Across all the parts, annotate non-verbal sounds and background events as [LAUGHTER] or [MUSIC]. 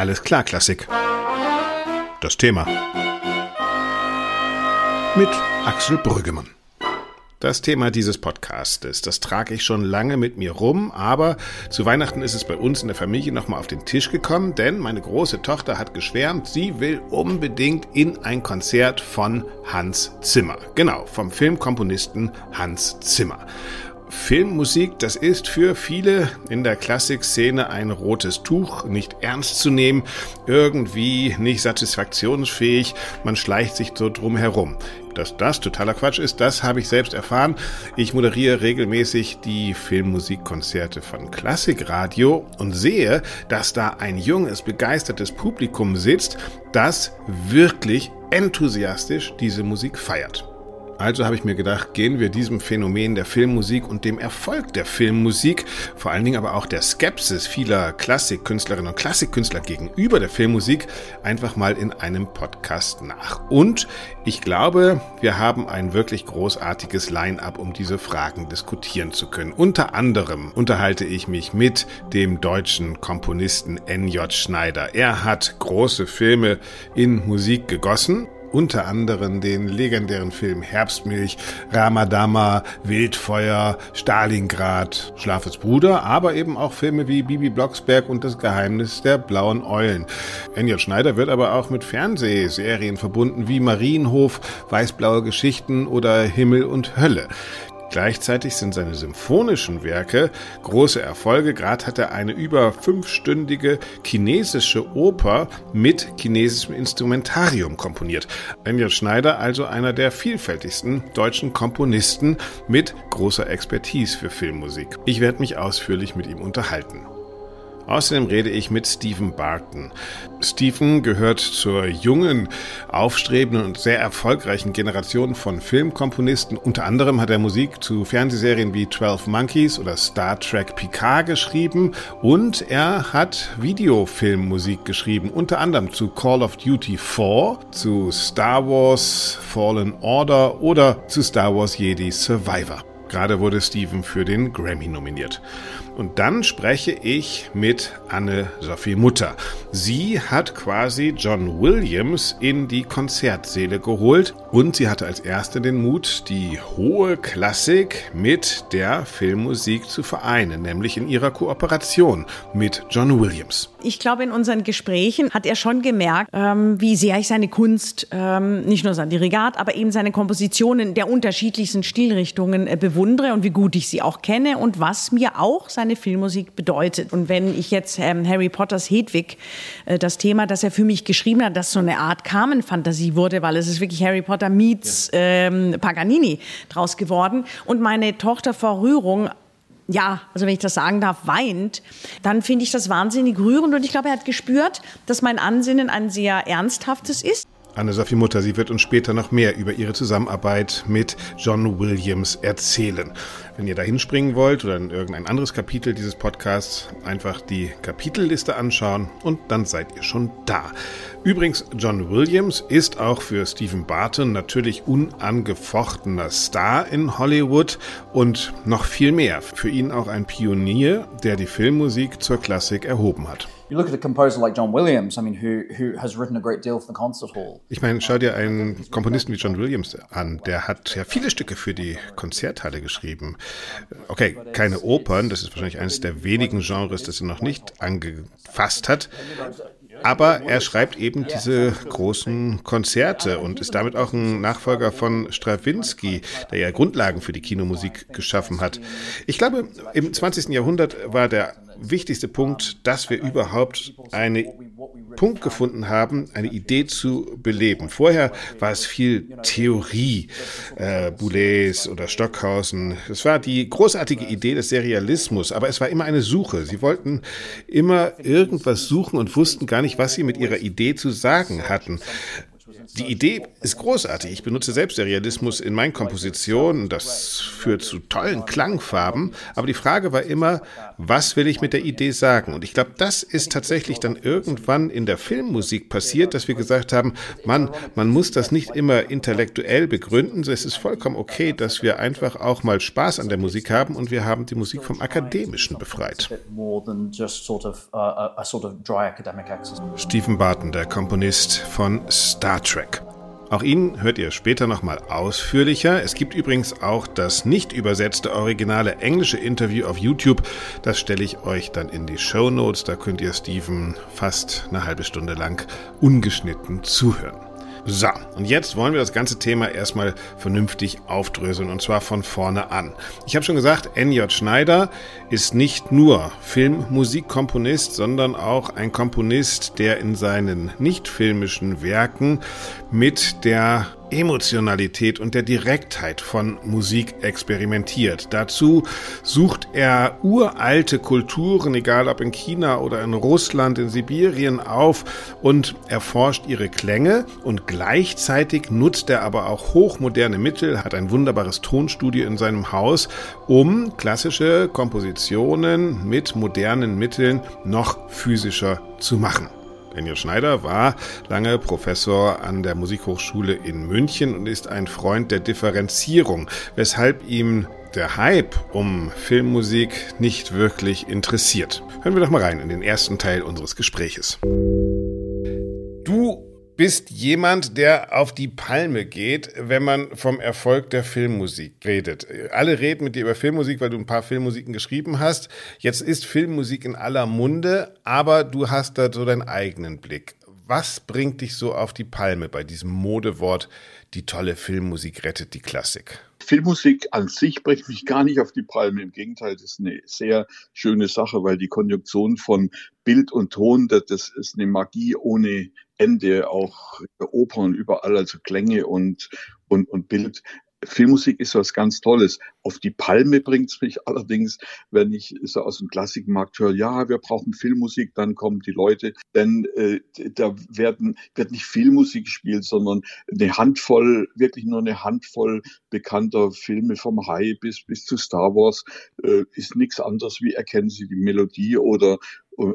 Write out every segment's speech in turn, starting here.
Alles klar, Klassik. Das Thema. Mit Axel Brüggemann. Das Thema dieses Podcastes, das trage ich schon lange mit mir rum, aber zu Weihnachten ist es bei uns in der Familie nochmal auf den Tisch gekommen, denn meine große Tochter hat geschwärmt, sie will unbedingt in ein Konzert von Hans Zimmer. Genau, vom Filmkomponisten Hans Zimmer. Filmmusik, das ist für viele in der Klassikszene ein rotes Tuch, nicht ernst zu nehmen, irgendwie nicht satisfaktionsfähig, man schleicht sich so drum herum. Dass das totaler Quatsch ist, das habe ich selbst erfahren. Ich moderiere regelmäßig die Filmmusikkonzerte von Klassikradio und sehe, dass da ein junges, begeistertes Publikum sitzt, das wirklich enthusiastisch diese Musik feiert. Also habe ich mir gedacht, gehen wir diesem Phänomen der Filmmusik und dem Erfolg der Filmmusik, vor allen Dingen aber auch der Skepsis vieler Klassikkünstlerinnen und Klassikkünstler gegenüber der Filmmusik, einfach mal in einem Podcast nach. Und ich glaube, wir haben ein wirklich großartiges Line-up, um diese Fragen diskutieren zu können. Unter anderem unterhalte ich mich mit dem deutschen Komponisten N.J. Schneider. Er hat große Filme in Musik gegossen unter anderem den legendären Film Herbstmilch, Ramadama, Wildfeuer, Stalingrad, Schlafes Bruder, aber eben auch Filme wie Bibi Blocksberg und das Geheimnis der blauen Eulen. Enjot Schneider wird aber auch mit Fernsehserien verbunden wie Marienhof, Weißblaue Geschichten oder Himmel und Hölle. Gleichzeitig sind seine symphonischen Werke große Erfolge. Gerade hat er eine über fünfstündige chinesische Oper mit chinesischem Instrumentarium komponiert. Anja Schneider also einer der vielfältigsten deutschen Komponisten mit großer Expertise für Filmmusik. Ich werde mich ausführlich mit ihm unterhalten. Außerdem rede ich mit Stephen Barton. Stephen gehört zur jungen, aufstrebenden und sehr erfolgreichen Generation von Filmkomponisten. Unter anderem hat er Musik zu Fernsehserien wie 12 Monkeys oder Star Trek Picard geschrieben und er hat Videofilmmusik geschrieben, unter anderem zu Call of Duty 4, zu Star Wars Fallen Order oder zu Star Wars Jedi Survivor. Gerade wurde Steven für den Grammy nominiert. Und dann spreche ich mit Anne-Sophie Mutter. Sie hat quasi John Williams in die Konzertsäle geholt und sie hatte als erste den Mut, die hohe Klassik mit der Filmmusik zu vereinen, nämlich in ihrer Kooperation mit John Williams. Ich glaube, in unseren Gesprächen hat er schon gemerkt, ähm, wie sehr ich seine Kunst, ähm, nicht nur sein Dirigat, aber eben seine Kompositionen der unterschiedlichsten Stilrichtungen äh, bewundere und wie gut ich sie auch kenne und was mir auch seine Filmmusik bedeutet. Und wenn ich jetzt ähm, Harry Potters Hedwig, äh, das Thema, das er für mich geschrieben hat, das so eine Art Carmen-Fantasie wurde, weil es ist wirklich Harry Potter meets ähm, Paganini draus geworden. Und meine Tochter vor Rührung ja, also wenn ich das sagen darf, weint, dann finde ich das wahnsinnig rührend und ich glaube, er hat gespürt, dass mein Ansinnen ein sehr ernsthaftes ist. Anne-Sophie Mutter, sie wird uns später noch mehr über ihre Zusammenarbeit mit John Williams erzählen. Wenn ihr da hinspringen wollt oder in irgendein anderes Kapitel dieses Podcasts, einfach die Kapitelliste anschauen und dann seid ihr schon da. Übrigens, John Williams ist auch für Stephen Barton natürlich unangefochtener Star in Hollywood und noch viel mehr. Für ihn auch ein Pionier, der die Filmmusik zur Klassik erhoben hat. You look at a composer like John Williams, I mean, who, who has written a great deal for the concert hall. Ich meine, schau dir einen Komponisten wie John Williams an. Der hat ja viele Stücke für die Konzerthalle geschrieben. Okay, keine Opern, das ist wahrscheinlich eines der wenigen Genres, das er noch nicht angefasst hat. Aber er schreibt eben diese großen Konzerte und ist damit auch ein Nachfolger von Stravinsky, der ja Grundlagen für die Kinomusik geschaffen hat. Ich glaube, im 20. Jahrhundert war der wichtigste Punkt, dass wir überhaupt einen Punkt gefunden haben, eine Idee zu beleben. Vorher war es viel Theorie, äh, Boulez oder Stockhausen. Es war die großartige Idee des Serialismus, aber es war immer eine Suche. Sie wollten immer irgendwas suchen und wussten gar nicht, was sie mit ihrer Idee zu sagen hatten. Die Idee ist großartig. Ich benutze selbst den Realismus in meinen Kompositionen. Das führt zu tollen Klangfarben. Aber die Frage war immer, was will ich mit der Idee sagen? Und ich glaube, das ist tatsächlich dann irgendwann in der Filmmusik passiert, dass wir gesagt haben, Mann, man muss das nicht immer intellektuell begründen. Es ist vollkommen okay, dass wir einfach auch mal Spaß an der Musik haben und wir haben die Musik vom Akademischen befreit. Stephen Barton, der Komponist von Star Trek. Auch ihn hört ihr später nochmal ausführlicher. Es gibt übrigens auch das nicht übersetzte originale englische Interview auf YouTube. Das stelle ich euch dann in die Show Notes. Da könnt ihr Steven fast eine halbe Stunde lang ungeschnitten zuhören. So, und jetzt wollen wir das ganze Thema erstmal vernünftig aufdröseln und zwar von vorne an. Ich habe schon gesagt, N.J. Schneider ist nicht nur Filmmusikkomponist, sondern auch ein Komponist, der in seinen nicht filmischen Werken mit der Emotionalität und der Direktheit von Musik experimentiert. Dazu sucht er uralte Kulturen, egal ob in China oder in Russland, in Sibirien auf und erforscht ihre Klänge und gleichzeitig nutzt er aber auch hochmoderne Mittel, hat ein wunderbares Tonstudio in seinem Haus, um klassische Kompositionen mit modernen Mitteln noch physischer zu machen. Daniel Schneider war lange Professor an der Musikhochschule in München und ist ein Freund der Differenzierung, weshalb ihm der Hype um Filmmusik nicht wirklich interessiert. Hören wir doch mal rein in den ersten Teil unseres Gespräches. Bist jemand, der auf die Palme geht, wenn man vom Erfolg der Filmmusik redet. Alle reden mit dir über Filmmusik, weil du ein paar Filmmusiken geschrieben hast. Jetzt ist Filmmusik in aller Munde, aber du hast da so deinen eigenen Blick. Was bringt dich so auf die Palme bei diesem Modewort, die tolle Filmmusik rettet die Klassik? Filmmusik an sich bringt mich gar nicht auf die Palme. Im Gegenteil, das ist eine sehr schöne Sache, weil die Konjunktion von Bild und Ton, das ist eine Magie ohne Ende, auch Opern überall, also Klänge und, und, und Bild. Filmmusik ist was ganz Tolles. Auf die Palme bringt es mich [LAUGHS] allerdings, wenn ich so aus dem Klassikmarkt höre, ja, wir brauchen Filmmusik, dann kommen die Leute, denn äh, da werden, wird nicht Filmmusik gespielt, sondern eine Handvoll, wirklich nur eine Handvoll bekannter Filme vom High bis, bis zu Star Wars äh, ist nichts anderes wie erkennen Sie die Melodie oder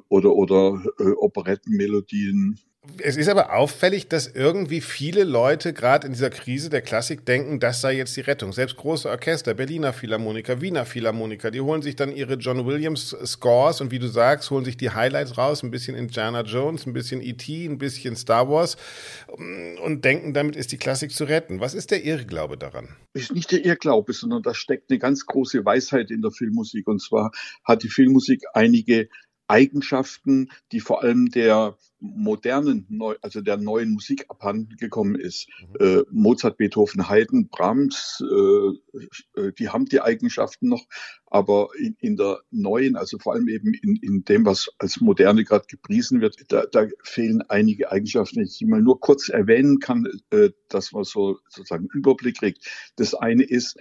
oder oder äh, Operettenmelodien es ist aber auffällig, dass irgendwie viele Leute gerade in dieser Krise der Klassik denken, das sei jetzt die Rettung. Selbst große Orchester, Berliner Philharmoniker, Wiener Philharmoniker, die holen sich dann ihre John Williams Scores und wie du sagst, holen sich die Highlights raus, ein bisschen Indiana Jones, ein bisschen E.T., ein bisschen Star Wars und denken, damit ist die Klassik zu retten. Was ist der Irrglaube daran? Ist nicht der Irrglaube, sondern da steckt eine ganz große Weisheit in der Filmmusik. Und zwar hat die Filmmusik einige Eigenschaften, die vor allem der modernen, also der neuen Musik abhanden gekommen ist. Mhm. Äh, Mozart, Beethoven, Haydn, Brahms, äh, äh, die haben die Eigenschaften noch, aber in, in der neuen, also vor allem eben in, in dem, was als Moderne gerade gepriesen wird, da, da fehlen einige Eigenschaften, die ich mal nur kurz erwähnen kann, äh, dass man so sozusagen Überblick kriegt. Das eine ist,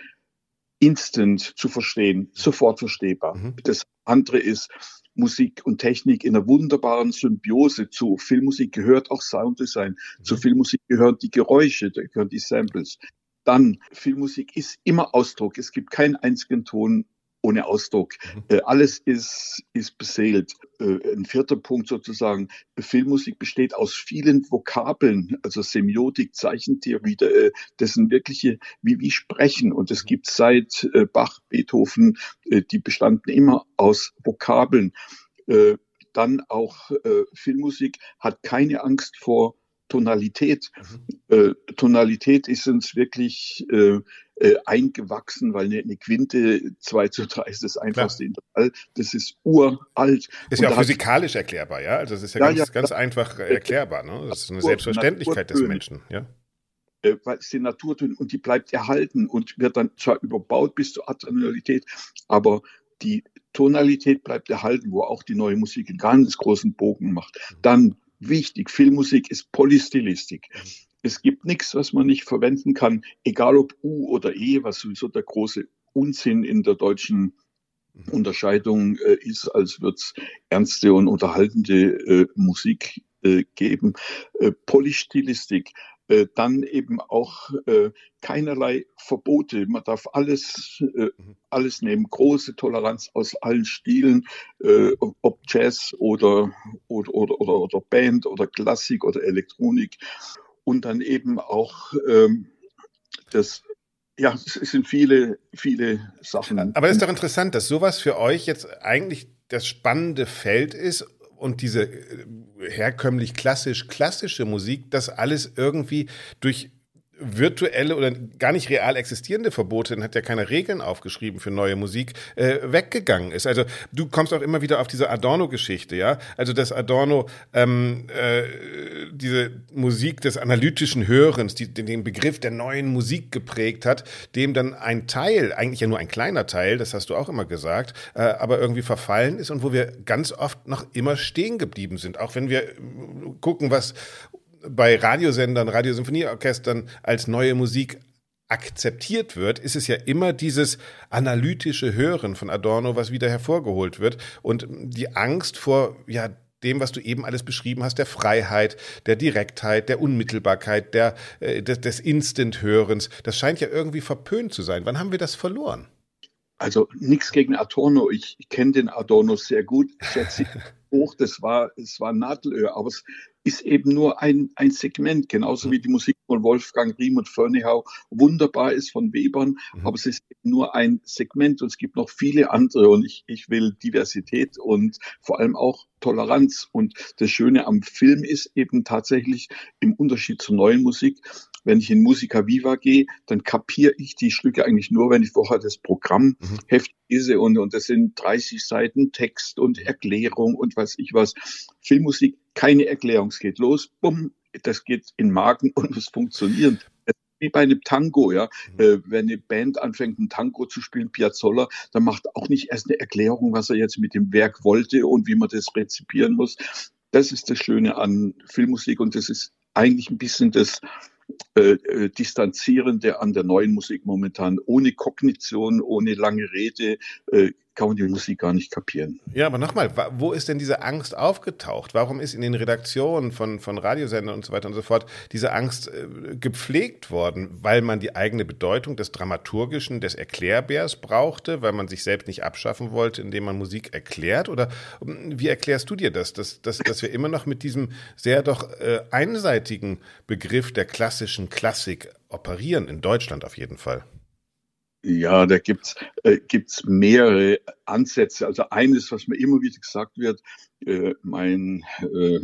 instant zu verstehen, sofort verstehbar. Mhm. Das andere ist, Musik und Technik in einer wunderbaren Symbiose. Zu Filmmusik gehört auch Sounddesign. Mhm. Zu Filmmusik gehören die Geräusche, da gehören die Samples. Dann, Filmmusik ist immer Ausdruck. Es gibt keinen einzigen Ton ohne Ausdruck. Mhm. Äh, alles ist, ist beseelt. Äh, ein vierter Punkt sozusagen. Filmmusik besteht aus vielen Vokabeln, also Semiotik, Zeichentheorie, äh, das sind wirkliche, wie, wie Sprechen. Und es mhm. gibt seit äh, Bach, Beethoven, äh, die bestanden immer aus Vokabeln. Äh, dann auch Filmmusik hat keine Angst vor Tonalität. Mhm. Äh, Tonalität ist uns wirklich äh, äh, eingewachsen, weil eine, eine Quinte 2 zu 3 ist das einfachste. Intervall. Das ist uralt. Ist ja auch physikalisch erklärbar, ja? Also das ist ja, ja ganz, ja, ganz einfach erklärbar. Ne? Das ist eine Selbstverständlichkeit des Menschen, ja? Äh, weil es die Naturtöne und die bleibt erhalten und wird dann zwar überbaut bis zur Atonalität, aber die Tonalität bleibt erhalten, wo auch die neue Musik einen ganz großen Bogen macht. Mhm. Dann wichtig, Filmmusik ist Polystylistik. Mhm. Es gibt nichts, was man nicht verwenden kann, egal ob U oder E, was sowieso der große Unsinn in der deutschen mhm. Unterscheidung äh, ist, als wird es ernste und unterhaltende äh, Musik äh, geben. Äh, Polystilistik, äh, dann eben auch äh, keinerlei Verbote. Man darf alles, äh, mhm. alles nehmen. Große Toleranz aus allen Stilen, äh, ob Jazz oder, oder, oder, oder, oder Band oder Klassik oder Elektronik. Und dann eben auch ähm, das ja, es sind viele, viele Sachen. Aber es ist doch interessant, dass sowas für euch jetzt eigentlich das spannende Feld ist und diese äh, herkömmlich klassisch klassische Musik, das alles irgendwie durch virtuelle oder gar nicht real existierende Verbote, dann hat ja keine Regeln aufgeschrieben für neue Musik, äh, weggegangen ist. Also du kommst auch immer wieder auf diese Adorno-Geschichte, ja. Also dass Adorno ähm, äh, diese Musik des analytischen Hörens, die, den Begriff der neuen Musik geprägt hat, dem dann ein Teil, eigentlich ja nur ein kleiner Teil, das hast du auch immer gesagt, äh, aber irgendwie verfallen ist und wo wir ganz oft noch immer stehen geblieben sind. Auch wenn wir gucken, was bei Radiosendern, Radiosymphonieorchestern als neue Musik akzeptiert wird, ist es ja immer dieses analytische Hören von Adorno, was wieder hervorgeholt wird und die Angst vor ja dem, was du eben alles beschrieben hast, der Freiheit, der Direktheit, der Unmittelbarkeit, der, äh, des, des Instant-Hörens, das scheint ja irgendwie verpönt zu sein. Wann haben wir das verloren? Also nichts gegen Adorno. Ich, ich kenne den Adorno sehr gut, schätze [LAUGHS] hoch. Das war, es war Nadelöhr, aber es ist eben nur ein, ein Segment, genauso wie die Musik von Wolfgang Riem und Fernehau wunderbar ist von Webern, mhm. aber es ist nur ein Segment und es gibt noch viele andere und ich, ich will Diversität und vor allem auch Toleranz und das Schöne am Film ist eben tatsächlich im Unterschied zur neuen Musik, wenn ich in Musica Viva gehe, dann kapiere ich die Stücke eigentlich nur, wenn ich vorher das Programm mhm. lese und, und das sind 30 Seiten Text und Erklärung und was ich was. Filmmusik, keine Erklärung. Es geht los, bumm, das geht in Magen und es funktioniert wie bei einem Tango, ja. Mhm. Äh, wenn eine Band anfängt, ein Tango zu spielen, Piazzolla, dann macht auch nicht erst eine Erklärung, was er jetzt mit dem Werk wollte und wie man das rezipieren muss. Das ist das Schöne an Filmmusik und das ist eigentlich ein bisschen das, äh, äh, Distanzierende an der neuen Musik momentan. Ohne Kognition, ohne lange Rede äh, kann die Musik gar nicht kapieren. Ja, aber nochmal, wo ist denn diese Angst aufgetaucht? Warum ist in den Redaktionen von, von Radiosendern und so weiter und so fort diese Angst äh, gepflegt worden? Weil man die eigene Bedeutung des Dramaturgischen, des Erklärbärs brauchte, weil man sich selbst nicht abschaffen wollte, indem man Musik erklärt? Oder ähm, wie erklärst du dir das, dass, dass, dass wir immer noch mit diesem sehr doch äh, einseitigen Begriff der klassischen Klassik operieren, in Deutschland auf jeden Fall? Ja, da gibt's äh, gibt's mehrere Ansätze. Also eines, was mir immer wieder gesagt wird, äh, mein äh,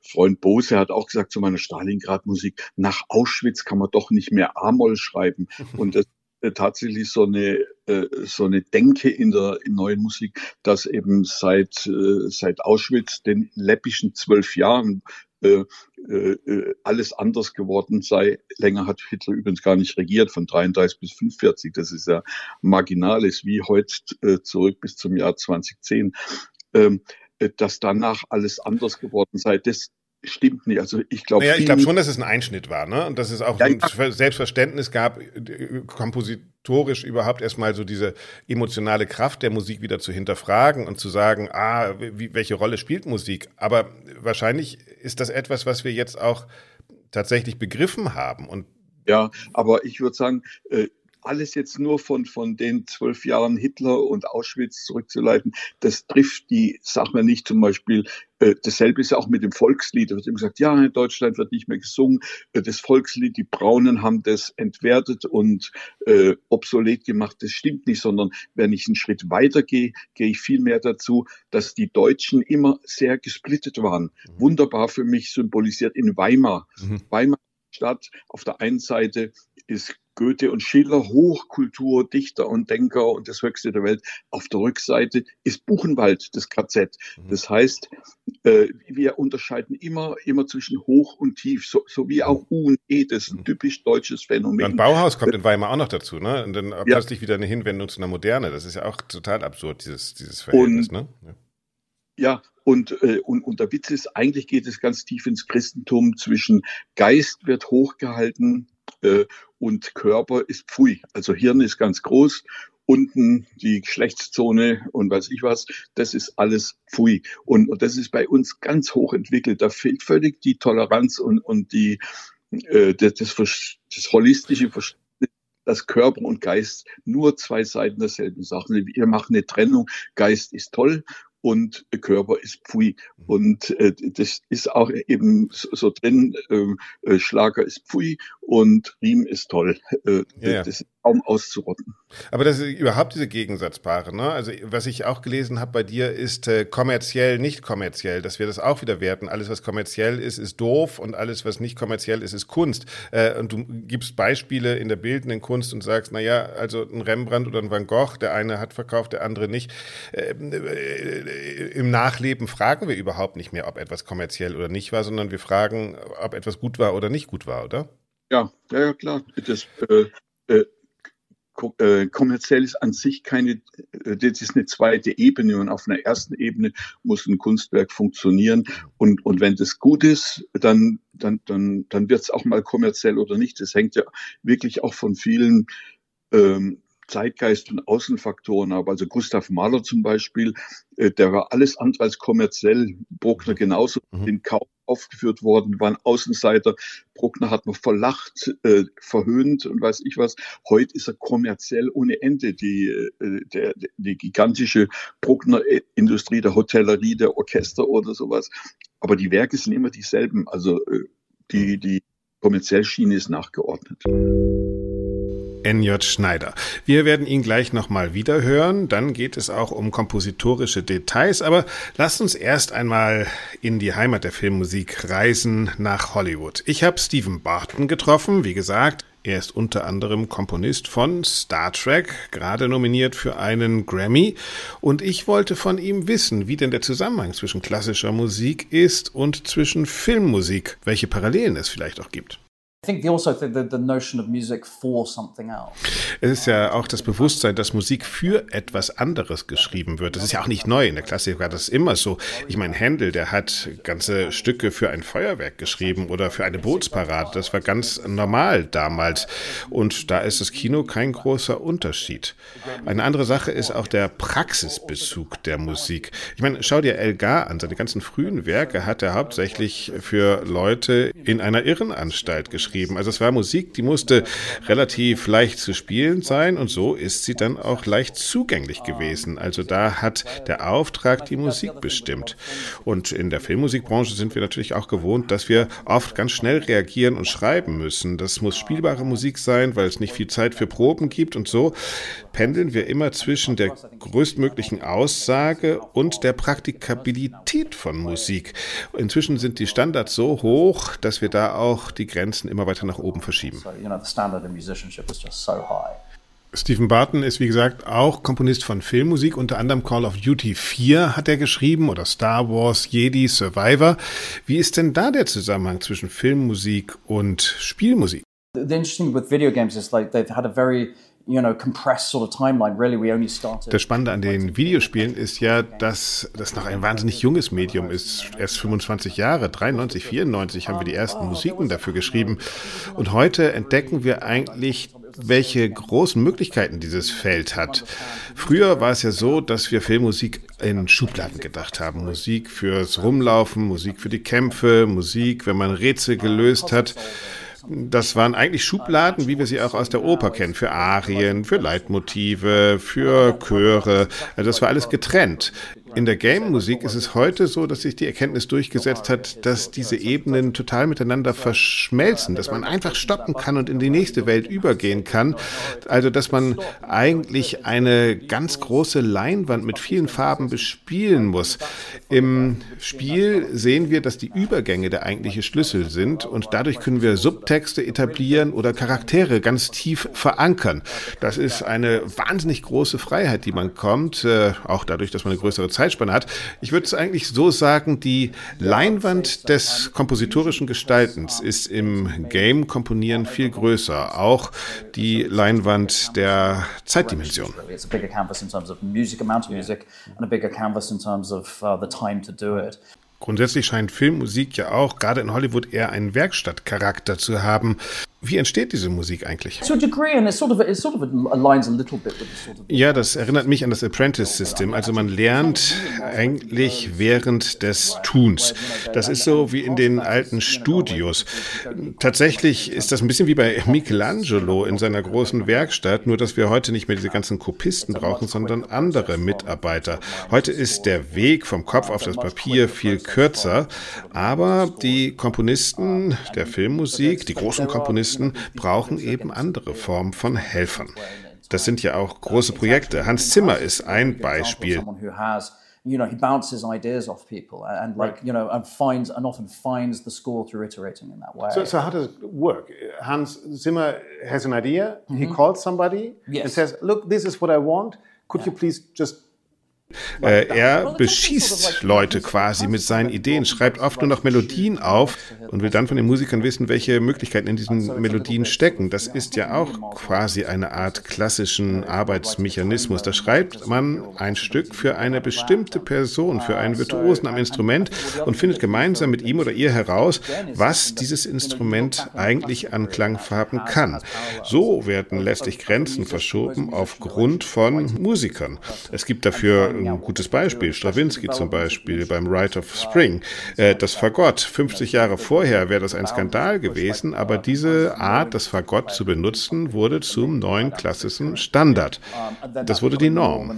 Freund Bose hat auch gesagt zu meiner Stalingrad-Musik, nach Auschwitz kann man doch nicht mehr A-Moll schreiben. [LAUGHS] Und das ist tatsächlich so eine äh, so eine Denke in der in neuen Musik, dass eben seit äh, seit Auschwitz den läppischen zwölf Jahren äh, äh, alles anders geworden sei. Länger hat Hitler übrigens gar nicht regiert, von 33 bis 45. Das ist ja marginales, wie heute äh, zurück bis zum Jahr 2010. Ähm, äh, dass danach alles anders geworden sei, das stimmt nicht. Also ich glaube. Naja, ich glaube schon, dass es ein Einschnitt war, ne? Und dass es auch ja, ein ja. Selbstverständnis gab, kompositorisch überhaupt erstmal so diese emotionale Kraft der Musik wieder zu hinterfragen und zu sagen, ah, wie, welche Rolle spielt Musik? Aber wahrscheinlich ist das etwas, was wir jetzt auch tatsächlich begriffen haben und ja, aber ich würde sagen, äh, alles jetzt nur von, von den zwölf Jahren Hitler und Auschwitz zurückzuleiten, das trifft die Sache nicht. Zum Beispiel, äh, dasselbe ist auch mit dem Volkslied. Da wird immer gesagt, ja, in Deutschland wird nicht mehr gesungen. Äh, das Volkslied, die Braunen haben das entwertet und äh, obsolet gemacht. Das stimmt nicht, sondern wenn ich einen Schritt weiter gehe, gehe ich viel mehr dazu, dass die Deutschen immer sehr gesplittet waren. Mhm. Wunderbar für mich symbolisiert in Weimar. Mhm. Weimar Stadt. Auf der einen Seite ist Goethe und Schiller, Hochkultur, Dichter und Denker und das Höchste der Welt. Auf der Rückseite ist Buchenwald, das KZ. Mhm. Das heißt, äh, wir unterscheiden immer, immer zwischen Hoch und Tief, so, so wie auch U und E, das ist ein mhm. typisch deutsches Phänomen. Und Bauhaus kommt in Weimar auch noch dazu, ne? Und dann ja. plötzlich wieder eine Hinwendung zu einer Moderne. Das ist ja auch total absurd, dieses, dieses Verhältnis, und, ne? Ja. Ja, und, äh, und, und der Witz ist, eigentlich geht es ganz tief ins Christentum zwischen Geist wird hochgehalten, und Körper ist Pfui. Also Hirn ist ganz groß, unten die Geschlechtszone und weiß ich was, das ist alles Pfui. Und, und das ist bei uns ganz hoch entwickelt. Da fehlt völlig die Toleranz und, und die, äh, das, das, das holistische Verständnis dass Körper und Geist nur zwei Seiten derselben Sache sind. Wir machen eine Trennung. Geist ist toll und Körper ist Pfui. Und äh, das ist auch eben so, so drin, ähm, äh, Schlager ist Pfui und Riem ist toll. Äh, ja. Das kaum auszurotten. Aber das ist überhaupt diese Gegensatzpaare, ne? Also was ich auch gelesen habe bei dir ist äh, kommerziell, nicht kommerziell, dass wir das auch wieder werten. Alles, was kommerziell ist, ist doof und alles, was nicht kommerziell ist, ist Kunst. Äh, und du gibst Beispiele in der bildenden Kunst und sagst, na ja, also ein Rembrandt oder ein Van Gogh, der eine hat verkauft, der andere nicht. Äh, äh, Im Nachleben fragen wir überhaupt nicht mehr, ob etwas kommerziell oder nicht war, sondern wir fragen, ob etwas gut war oder nicht gut war, oder? Ja, ja, ja klar. Das, äh, äh, kommerziell ist an sich keine, äh, das ist eine zweite Ebene und auf einer ersten Ebene muss ein Kunstwerk funktionieren und, und wenn das gut ist, dann, dann, dann, dann wird es auch mal kommerziell oder nicht. Das hängt ja wirklich auch von vielen ähm, Zeitgeist und Außenfaktoren ab. Also Gustav Mahler zum Beispiel, äh, der war alles andere als kommerziell. Bruckner genauso, mhm. den kaum aufgeführt worden, waren Außenseiter. Bruckner hat noch verlacht, äh, verhöhnt und weiß ich was. Heute ist er kommerziell ohne Ende. Die, äh, der, die gigantische Bruckner-Industrie der Hotellerie, der Orchester oder sowas. Aber die Werke sind immer dieselben. Also äh, die, die kommerziell Schiene ist nachgeordnet. N.J. Schneider. Wir werden ihn gleich nochmal wieder hören. Dann geht es auch um kompositorische Details. Aber lasst uns erst einmal in die Heimat der Filmmusik reisen nach Hollywood. Ich habe Stephen Barton getroffen. Wie gesagt, er ist unter anderem Komponist von Star Trek, gerade nominiert für einen Grammy. Und ich wollte von ihm wissen, wie denn der Zusammenhang zwischen klassischer Musik ist und zwischen Filmmusik, welche Parallelen es vielleicht auch gibt. Also es ist ja auch das Bewusstsein, dass Musik für etwas anderes geschrieben wird. Das ist ja auch nicht neu. In der Klassik war das immer so. Ich meine, Händel, der hat ganze Stücke für ein Feuerwerk geschrieben oder für eine Bootsparade. Das war ganz normal damals. Und da ist das Kino kein großer Unterschied. Eine andere Sache ist auch der Praxisbezug der Musik. Ich meine, schau dir Elgar an. Seine ganzen frühen Werke hat er hauptsächlich für Leute in einer Irrenanstalt geschrieben geschrieben. Also es war Musik, die musste relativ leicht zu spielen sein und so ist sie dann auch leicht zugänglich gewesen. Also da hat der Auftrag die Musik bestimmt. Und in der Filmmusikbranche sind wir natürlich auch gewohnt, dass wir oft ganz schnell reagieren und schreiben müssen. Das muss spielbare Musik sein, weil es nicht viel Zeit für Proben gibt und so pendeln wir immer zwischen der größtmöglichen Aussage und der Praktikabilität von Musik. Inzwischen sind die Standards so hoch, dass wir da auch die Grenzen immer weiter nach oben verschieben. Stephen Barton ist, wie gesagt, auch Komponist von Filmmusik. Unter anderem Call of Duty 4 hat er geschrieben oder Star Wars, Jedi, Survivor. Wie ist denn da der Zusammenhang zwischen Filmmusik und Spielmusik? The interesting with video games is like they've had a very das Spannende an den Videospielen ist ja, dass das noch ein wahnsinnig junges Medium ist. Erst 25 Jahre, 93, 94 haben wir die ersten Musiken dafür geschrieben. Und heute entdecken wir eigentlich welche großen Möglichkeiten dieses Feld hat. Früher war es ja so, dass wir Filmmusik in Schubladen gedacht haben. Musik fürs Rumlaufen, Musik für die Kämpfe, Musik, wenn man Rätsel gelöst hat. Das waren eigentlich Schubladen, wie wir sie auch aus der Oper kennen, für Arien, für Leitmotive, für Chöre. Also das war alles getrennt. In der Game-Musik ist es heute so, dass sich die Erkenntnis durchgesetzt hat, dass diese Ebenen total miteinander verschmelzen, dass man einfach stoppen kann und in die nächste Welt übergehen kann. Also, dass man eigentlich eine ganz große Leinwand mit vielen Farben bespielen muss. Im Spiel sehen wir, dass die Übergänge der eigentliche Schlüssel sind und dadurch können wir Subtexte etablieren oder Charaktere ganz tief verankern. Das ist eine wahnsinnig große Freiheit, die man kommt, äh, auch dadurch, dass man eine größere Zeit Zeitspanne hat. Ich würde es eigentlich so sagen, die Leinwand des kompositorischen Gestaltens ist im Game-Komponieren viel größer. Auch die Leinwand der Zeitdimension. Grundsätzlich scheint Filmmusik ja auch gerade in Hollywood eher einen Werkstattcharakter zu haben. Wie entsteht diese Musik eigentlich? Ja, das erinnert mich an das Apprentice-System. Also man lernt eigentlich während des Tuns. Das ist so wie in den alten Studios. Tatsächlich ist das ein bisschen wie bei Michelangelo in seiner großen Werkstatt, nur dass wir heute nicht mehr diese ganzen Kopisten brauchen, sondern andere Mitarbeiter. Heute ist der Weg vom Kopf auf das Papier viel kürzer, aber die Komponisten der Filmmusik, die großen Komponisten, brauchen eben andere Formen von Helfern. Das sind ja auch große Projekte. Hans Zimmer ist ein Beispiel. you know, he bounces ideas off people and like, right. you know, and finds and often finds the score through iterating in that way. So, so how does it work? Hans Zimmer has an idea. Mm -hmm. He calls somebody yes. and says, look, this is what I want. Could yeah. you please just Äh, er beschießt Leute quasi mit seinen Ideen, schreibt oft nur noch Melodien auf und will dann von den Musikern wissen, welche Möglichkeiten in diesen Melodien stecken. Das ist ja auch quasi eine Art klassischen Arbeitsmechanismus. Da schreibt man ein Stück für eine bestimmte Person, für einen Virtuosen am Instrument und findet gemeinsam mit ihm oder ihr heraus, was dieses Instrument eigentlich an Klangfarben kann. So werden letztlich Grenzen verschoben aufgrund von Musikern. Es gibt dafür ein gutes Beispiel. Stravinsky zum Beispiel beim Rite of Spring. Äh, das Fagott, 50 Jahre vorher wäre das ein Skandal gewesen, aber diese Art, das Fagott zu benutzen, wurde zum neuen klassischen Standard. Das wurde die Norm.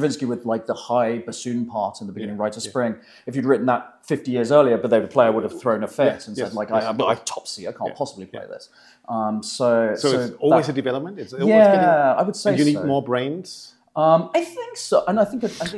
Stravinsky with like the high bassoon part in the beginning, Rite of Spring. If you'd written that 50 years earlier, but the player would have thrown a fit and said like, I, I top C, I can't possibly play this. Um, so, so, so, it's always that, a development. It's always yeah, getting, I would say. And you need so. more brains.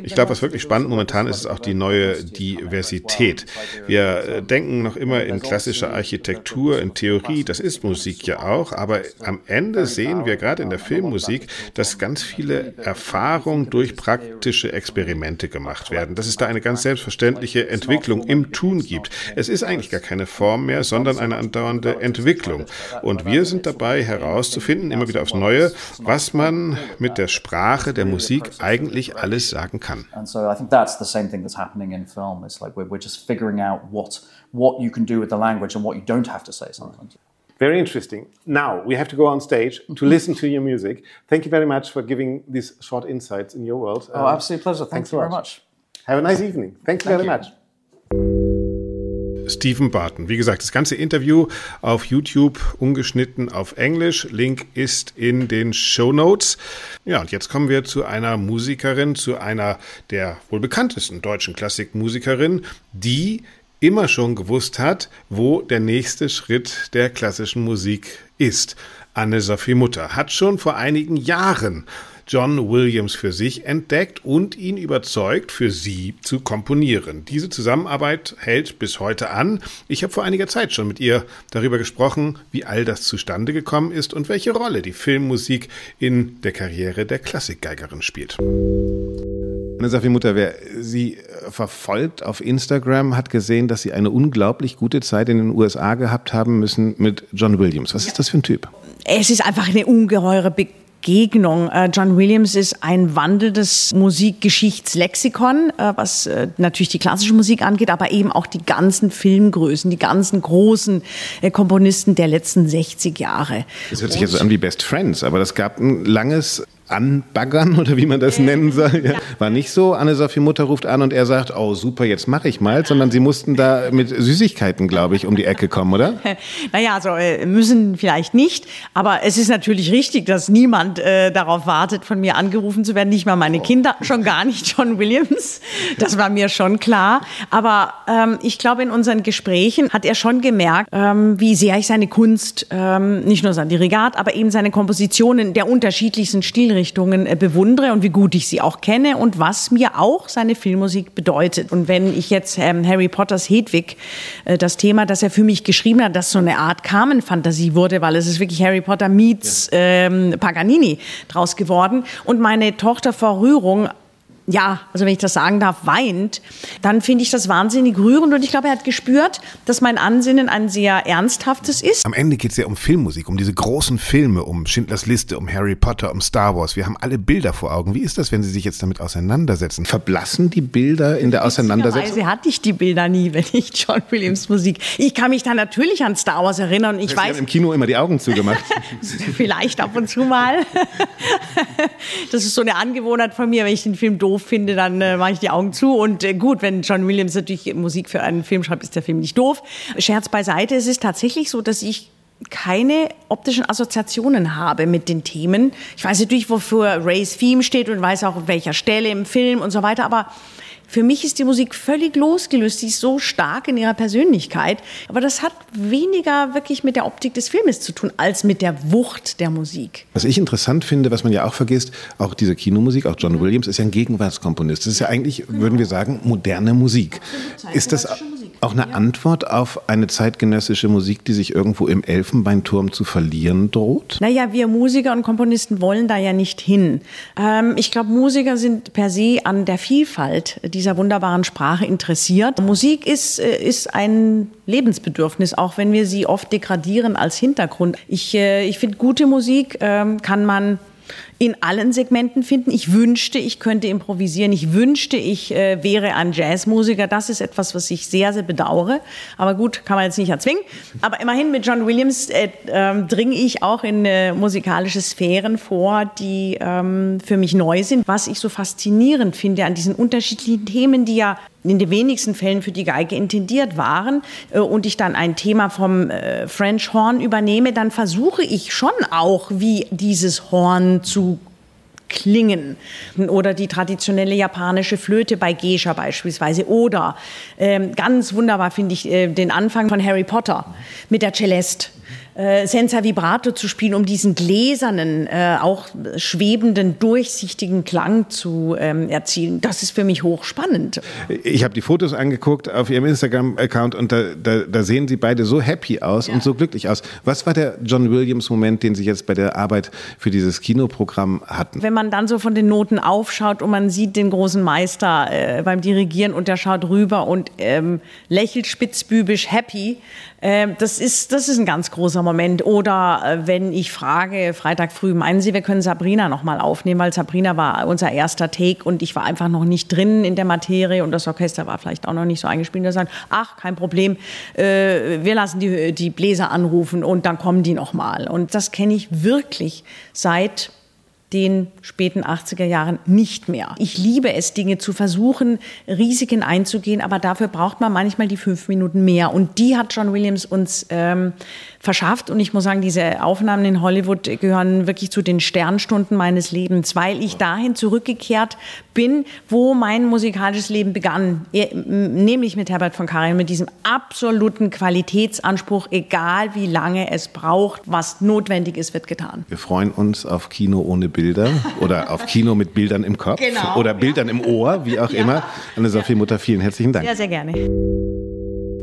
Ich glaube, was wirklich spannend momentan ist, ist auch die neue Diversität. Wir denken noch immer in klassischer Architektur, in Theorie, das ist Musik ja auch, aber am Ende sehen wir gerade in der Filmmusik, dass ganz viele Erfahrungen durch praktische Experimente gemacht werden, dass es da eine ganz selbstverständliche Entwicklung im Tun gibt. Es ist eigentlich gar keine Form mehr, sondern eine andauernde Entwicklung. Und wir sind dabei herauszufinden, immer wieder aufs Neue, was man mit der Sprache der der Musik eigentlich alles sagen kann. Very interesting. Now we have to go on stage to listen to your music. Thank you very much for giving these short insights in your world. Oh, absolute pleasure. Thank Thanks you very much. Have a nice evening. Thank you Thank very you. much. Stephen Barton. Wie gesagt, das ganze Interview auf YouTube ungeschnitten auf Englisch. Link ist in den Show Notes. Ja, und jetzt kommen wir zu einer Musikerin, zu einer der wohl bekanntesten deutschen Klassikmusikerinnen, die immer schon gewusst hat, wo der nächste Schritt der klassischen Musik ist. Anne-Sophie Mutter hat schon vor einigen Jahren John Williams für sich entdeckt und ihn überzeugt, für sie zu komponieren. Diese Zusammenarbeit hält bis heute an. Ich habe vor einiger Zeit schon mit ihr darüber gesprochen, wie all das zustande gekommen ist und welche Rolle die Filmmusik in der Karriere der Klassikgeigerin spielt. Anne-Sophie Mutter, wer Sie äh, verfolgt auf Instagram, hat gesehen, dass Sie eine unglaublich gute Zeit in den USA gehabt haben müssen mit John Williams. Was ist das für ein Typ? Es ist einfach eine ungeheure Be Begegnung. Äh, John Williams ist ein wandelndes Musikgeschichtslexikon, äh, was äh, natürlich die klassische Musik angeht, aber eben auch die ganzen Filmgrößen, die ganzen großen Komponisten der letzten 60 Jahre. Das hört sich jetzt an wie Best Friends, aber das gab ein langes anbaggern [LAUGHS] oder wie man das nennen soll. Ja. War nicht so, Anne-Sophie Mutter ruft an und er sagt, oh super, jetzt mache ich mal, sondern sie mussten da mit Süßigkeiten, glaube ich, um die Ecke kommen, oder? [LAUGHS] Naja, also äh, müssen vielleicht nicht, aber es ist natürlich richtig, dass niemand äh, darauf wartet, von mir angerufen zu werden, nicht mal meine oh. Kinder, schon gar nicht John Williams, das war mir schon klar. Aber ähm, ich glaube, in unseren Gesprächen hat er schon gemerkt, ähm, wie sehr ich seine Kunst, ähm, nicht nur sein Dirigat, aber eben seine Kompositionen der unterschiedlichsten Stilrichtungen Richtungen äh, bewundere und wie gut ich sie auch kenne und was mir auch seine Filmmusik bedeutet. Und wenn ich jetzt ähm, Harry Potters Hedwig, äh, das Thema, das er für mich geschrieben hat, das so eine Art Carmen-Fantasie wurde, weil es ist wirklich Harry Potter meets ja. ähm, Paganini draus geworden. Und meine Tochter vor Rührung ja, also wenn ich das sagen darf, weint, dann finde ich das wahnsinnig rührend und ich glaube, er hat gespürt, dass mein Ansinnen ein sehr ernsthaftes ist. Am Ende geht es ja um Filmmusik, um diese großen Filme, um Schindlers Liste, um Harry Potter, um Star Wars. Wir haben alle Bilder vor Augen. Wie ist das, wenn Sie sich jetzt damit auseinandersetzen? Verblassen die Bilder in der Auseinandersetzung? hatte ich die Bilder nie, wenn ich John Williams Musik. Ich kann mich da natürlich an Star Wars erinnern. Ich Sie weiß, haben im Kino immer die Augen zugemacht. [LAUGHS] Vielleicht ab und zu mal. das ist so eine Angewohnheit von mir, wenn ich den Film doof finde, dann äh, mache ich die Augen zu. Und äh, gut, wenn John Williams natürlich Musik für einen Film schreibt, ist der Film nicht doof. Scherz beiseite, es ist tatsächlich so, dass ich keine optischen Assoziationen habe mit den Themen. Ich weiß natürlich, wofür Rays Theme steht und weiß auch, auf welcher Stelle im Film und so weiter, aber für mich ist die Musik völlig losgelöst. Sie ist so stark in ihrer Persönlichkeit. Aber das hat weniger wirklich mit der Optik des Filmes zu tun, als mit der Wucht der Musik. Was ich interessant finde, was man ja auch vergisst, auch diese Kinomusik, auch John Williams ist ja ein Gegenwartskomponist. Das ist ja eigentlich, würden wir sagen, moderne Musik. Ist das auch eine Antwort auf eine zeitgenössische Musik, die sich irgendwo im Elfenbeinturm zu verlieren droht? Naja, wir Musiker und Komponisten wollen da ja nicht hin. Ähm, ich glaube, Musiker sind per se an der Vielfalt dieser wunderbaren Sprache interessiert. Musik ist, äh, ist ein Lebensbedürfnis, auch wenn wir sie oft degradieren als Hintergrund. Ich, äh, ich finde, gute Musik ähm, kann man in allen Segmenten finden. Ich wünschte, ich könnte improvisieren. Ich wünschte, ich äh, wäre ein Jazzmusiker. Das ist etwas, was ich sehr, sehr bedauere. Aber gut, kann man jetzt nicht erzwingen. Aber immerhin mit John Williams äh, äh, dringe ich auch in äh, musikalische Sphären vor, die ähm, für mich neu sind. Was ich so faszinierend finde an diesen unterschiedlichen Themen, die ja in den wenigsten Fällen für die Geige intendiert waren äh, und ich dann ein Thema vom äh, French Horn übernehme, dann versuche ich schon auch, wie dieses Horn zu klingen. Oder die traditionelle japanische Flöte bei Geisha beispielsweise. Oder ähm, ganz wunderbar finde ich äh, den Anfang von Harry Potter mit der Celeste äh, Senza Vibrato zu spielen, um diesen gläsernen, äh, auch schwebenden, durchsichtigen Klang zu ähm, erzielen. Das ist für mich hochspannend. Ich habe die Fotos angeguckt auf Ihrem Instagram-Account und da, da, da, sehen Sie beide so happy aus ja. und so glücklich aus. Was war der John Williams-Moment, den Sie jetzt bei der Arbeit für dieses Kinoprogramm hatten? Wenn man dann so von den Noten aufschaut und man sieht den großen Meister äh, beim Dirigieren und der schaut rüber und ähm, lächelt spitzbübisch happy, das, ist, das ist ein ganz großer Moment. Oder äh, wenn ich frage, Freitag früh, meinen Sie, wir können Sabrina nochmal aufnehmen, weil Sabrina war unser erster Take und ich war einfach noch nicht drin in der Materie und das Orchester war vielleicht auch noch nicht so eingespielt. Da sagen, ach, kein Problem, äh, wir lassen die, die Bläser anrufen und dann kommen die nochmal. Und das kenne ich wirklich seit den späten 80er Jahren nicht mehr. Ich liebe es, Dinge zu versuchen, Risiken einzugehen, aber dafür braucht man manchmal die fünf Minuten mehr. Und die hat John Williams uns ähm, verschafft. Und ich muss sagen, diese Aufnahmen in Hollywood gehören wirklich zu den Sternstunden meines Lebens, weil ich dahin zurückgekehrt bin, wo mein musikalisches Leben begann, nämlich mit Herbert von Karajan, mit diesem absoluten Qualitätsanspruch, egal wie lange es braucht, was notwendig ist, wird getan. Wir freuen uns auf Kino ohne Bilder oder auf Kino mit Bildern im Kopf genau, oder Bildern ja. im Ohr, wie auch ja. immer. Anne-Sophie. Mutter, vielen herzlichen Dank. Ja, sehr gerne.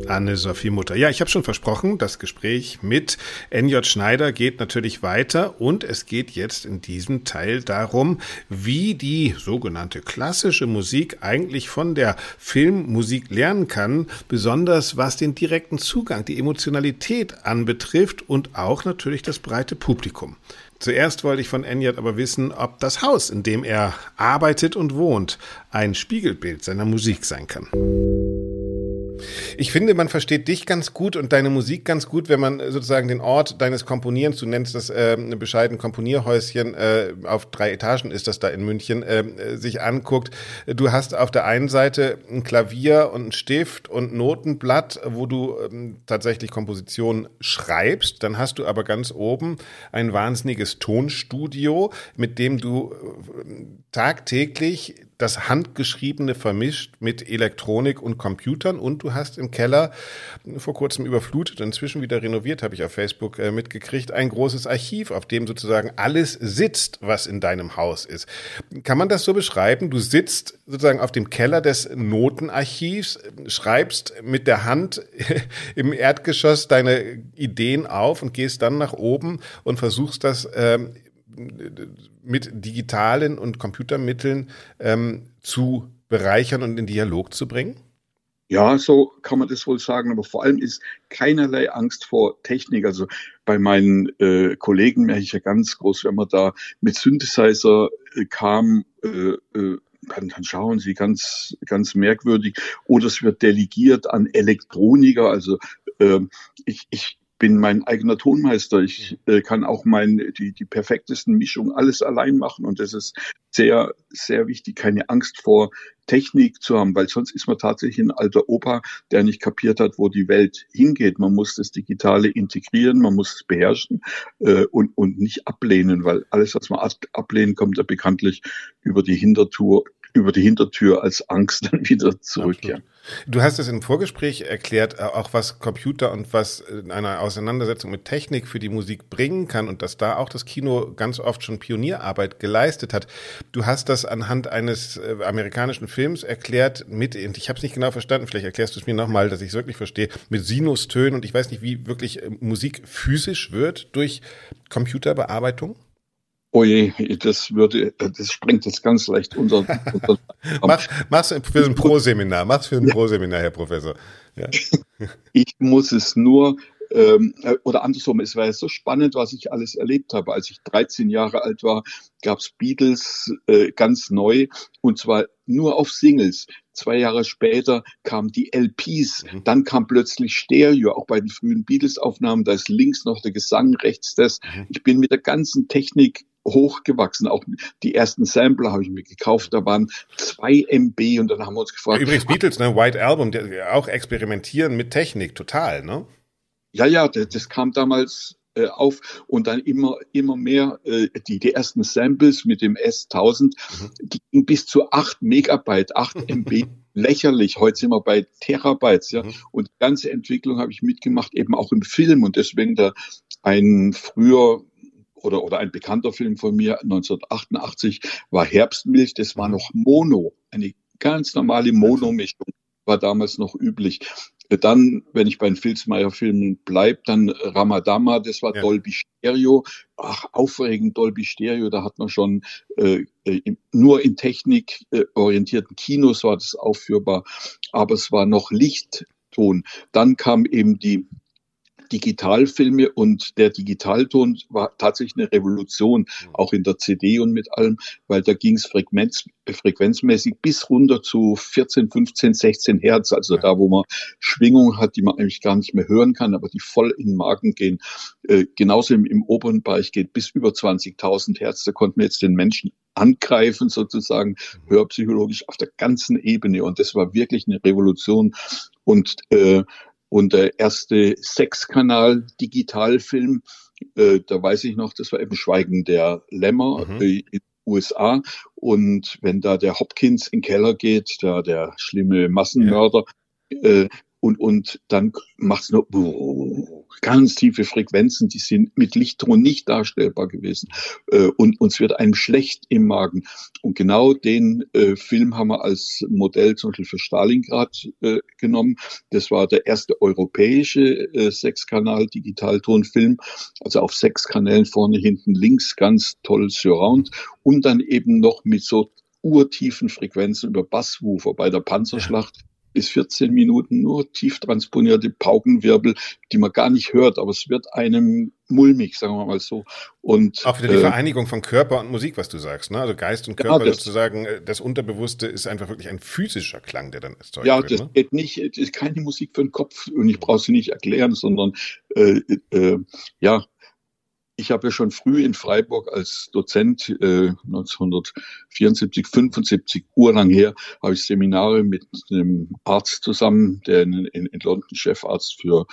Anne-Sophie Mutter. Ja, ich habe schon versprochen, das Gespräch mit NJ Schneider geht natürlich weiter und es geht jetzt in diesem Teil darum, wie die sogenannte klassische Musik eigentlich von der Filmmusik lernen kann, besonders was den direkten Zugang, die Emotionalität anbetrifft und auch natürlich das breite Publikum. Zuerst wollte ich von Enyat aber wissen, ob das Haus, in dem er arbeitet und wohnt, ein Spiegelbild seiner Musik sein kann. Ich finde, man versteht dich ganz gut und deine Musik ganz gut, wenn man sozusagen den Ort deines Komponierens, du nennst das äh, bescheiden Komponierhäuschen, äh, auf drei Etagen ist das da in München, äh, sich anguckt. Du hast auf der einen Seite ein Klavier und ein Stift und Notenblatt, wo du ähm, tatsächlich Kompositionen schreibst. Dann hast du aber ganz oben ein wahnsinniges Tonstudio, mit dem du äh, tagtäglich das Handgeschriebene vermischt mit Elektronik und Computern und du hast im Keller vor kurzem überflutet, inzwischen wieder renoviert, habe ich auf Facebook äh, mitgekriegt, ein großes Archiv, auf dem sozusagen alles sitzt, was in deinem Haus ist. Kann man das so beschreiben? Du sitzt sozusagen auf dem Keller des Notenarchivs, schreibst mit der Hand [LAUGHS] im Erdgeschoss deine Ideen auf und gehst dann nach oben und versuchst das ähm, mit digitalen und Computermitteln ähm, zu bereichern und in Dialog zu bringen? Ja, so kann man das wohl sagen, aber vor allem ist keinerlei Angst vor Technik. Also bei meinen äh, Kollegen merke ich ja ganz groß, wenn man da mit Synthesizer äh, kam, äh, äh, dann, dann schauen sie ganz, ganz merkwürdig. Oder es wird delegiert an Elektroniker. Also äh, ich, ich bin mein eigener Tonmeister. Ich äh, kann auch mein, die, die perfektesten Mischungen alles allein machen. Und das ist sehr, sehr wichtig, keine Angst vor Technik zu haben, weil sonst ist man tatsächlich ein alter Opa, der nicht kapiert hat, wo die Welt hingeht. Man muss das Digitale integrieren, man muss es beherrschen äh, und, und nicht ablehnen, weil alles, was man ablehnen, kommt ja bekanntlich über die Hintertür, über die Hintertür als Angst [LAUGHS] dann wieder zurückkehren. Du hast es im Vorgespräch erklärt, äh, auch was Computer und was in einer Auseinandersetzung mit Technik für die Musik bringen kann und dass da auch das Kino ganz oft schon Pionierarbeit geleistet hat. Du hast das anhand eines äh, amerikanischen Films erklärt mit, ich habe es nicht genau verstanden, vielleicht erklärst du es mir nochmal, dass ich es wirklich verstehe, mit Sinustönen und ich weiß nicht, wie wirklich äh, Musik physisch wird durch Computerbearbeitung. Oh je, das würde, das sprengt jetzt ganz leicht unser. unser [LAUGHS] Mach, mach's für ein Pro-Seminar, mach's für ein Pro-Seminar, Herr Professor. Ja. [LAUGHS] Ich muss es nur, ähm, oder andersrum, es war ja so spannend, was ich alles erlebt habe. Als ich 13 Jahre alt war, gab's Beatles äh, ganz neu und zwar nur auf Singles. Zwei Jahre später kamen die LPs, mhm. dann kam plötzlich Stereo, auch bei den frühen Beatles-Aufnahmen, da ist links noch der Gesang, rechts das. Mhm. Ich bin mit der ganzen Technik hochgewachsen. Auch die ersten Sampler habe ich mir gekauft, da waren zwei MB und dann haben wir uns gefragt. Übrigens Beatles, ne, White Album, der, auch experimentieren mit Technik, total, ne? Ja, ja, das, das kam damals äh, auf und dann immer immer mehr äh, die die ersten Samples mit dem S1000 mhm. die gingen bis zu 8 Megabyte 8 [LAUGHS] MB lächerlich heute sind wir bei Terabytes ja mhm. und die ganze Entwicklung habe ich mitgemacht eben auch im Film und deswegen da ein früher oder, oder ein bekannter Film von mir, 1988, war Herbstmilch, das war noch Mono, eine ganz normale Mono-Mischung, war damals noch üblich. Dann, wenn ich bei den Filzmeier-Filmen bleib, dann Ramadama, das war ja. Dolby Stereo. Ach, aufregend Dolby Stereo, da hat man schon äh, nur in Technik äh, orientierten Kinos war das aufführbar, aber es war noch Lichtton. Dann kam eben die Digitalfilme und der Digitalton war tatsächlich eine Revolution, mhm. auch in der CD und mit allem, weil da ging es Frequenz, frequenzmäßig bis runter zu 14, 15, 16 Hertz, also ja. da, wo man Schwingungen hat, die man eigentlich gar nicht mehr hören kann, aber die voll in den Magen gehen. Äh, genauso im, im oberen Bereich geht bis über 20.000 Hertz, da konnten wir jetzt den Menschen angreifen, sozusagen mhm. hörpsychologisch auf der ganzen Ebene. Und das war wirklich eine Revolution. Und äh, und der erste Sechskanal-Digitalfilm, äh, da weiß ich noch, das war eben Schweigen der Lämmer mhm. äh, in den USA. Und wenn da der Hopkins in den Keller geht, da der schlimme Massenmörder, ja. äh, und, und dann macht's nur ganz tiefe Frequenzen, die sind mit Lichtton nicht darstellbar gewesen. Äh, und uns wird einem schlecht im Magen. Und genau den äh, Film haben wir als Modell zum Beispiel für Stalingrad äh, genommen. Das war der erste europäische äh, Sechskanal-Digitaltonfilm. Also auf sechs Kanälen vorne, hinten, links, ganz toll Surround. Und dann eben noch mit so urtiefen Frequenzen über Basswoofer bei der Panzerschlacht bis 14 Minuten nur tief transponierte Paukenwirbel, die man gar nicht hört, aber es wird einem mulmig, sagen wir mal so. Und auch wieder die äh, Vereinigung von Körper und Musik, was du sagst, ne? Also Geist und Körper ja, das, sozusagen, äh, das Unterbewusste ist einfach wirklich ein physischer Klang, der dann erzeugt ja, wird. Ja, das ne? geht nicht, das ist keine Musik für den Kopf und ich brauche sie nicht erklären, sondern äh, äh, ja, ich habe ja schon früh in Freiburg als Dozent äh, 1974, 75, urlang her, habe ich Seminare mit einem Arzt zusammen, der in, in, in London Chefarzt für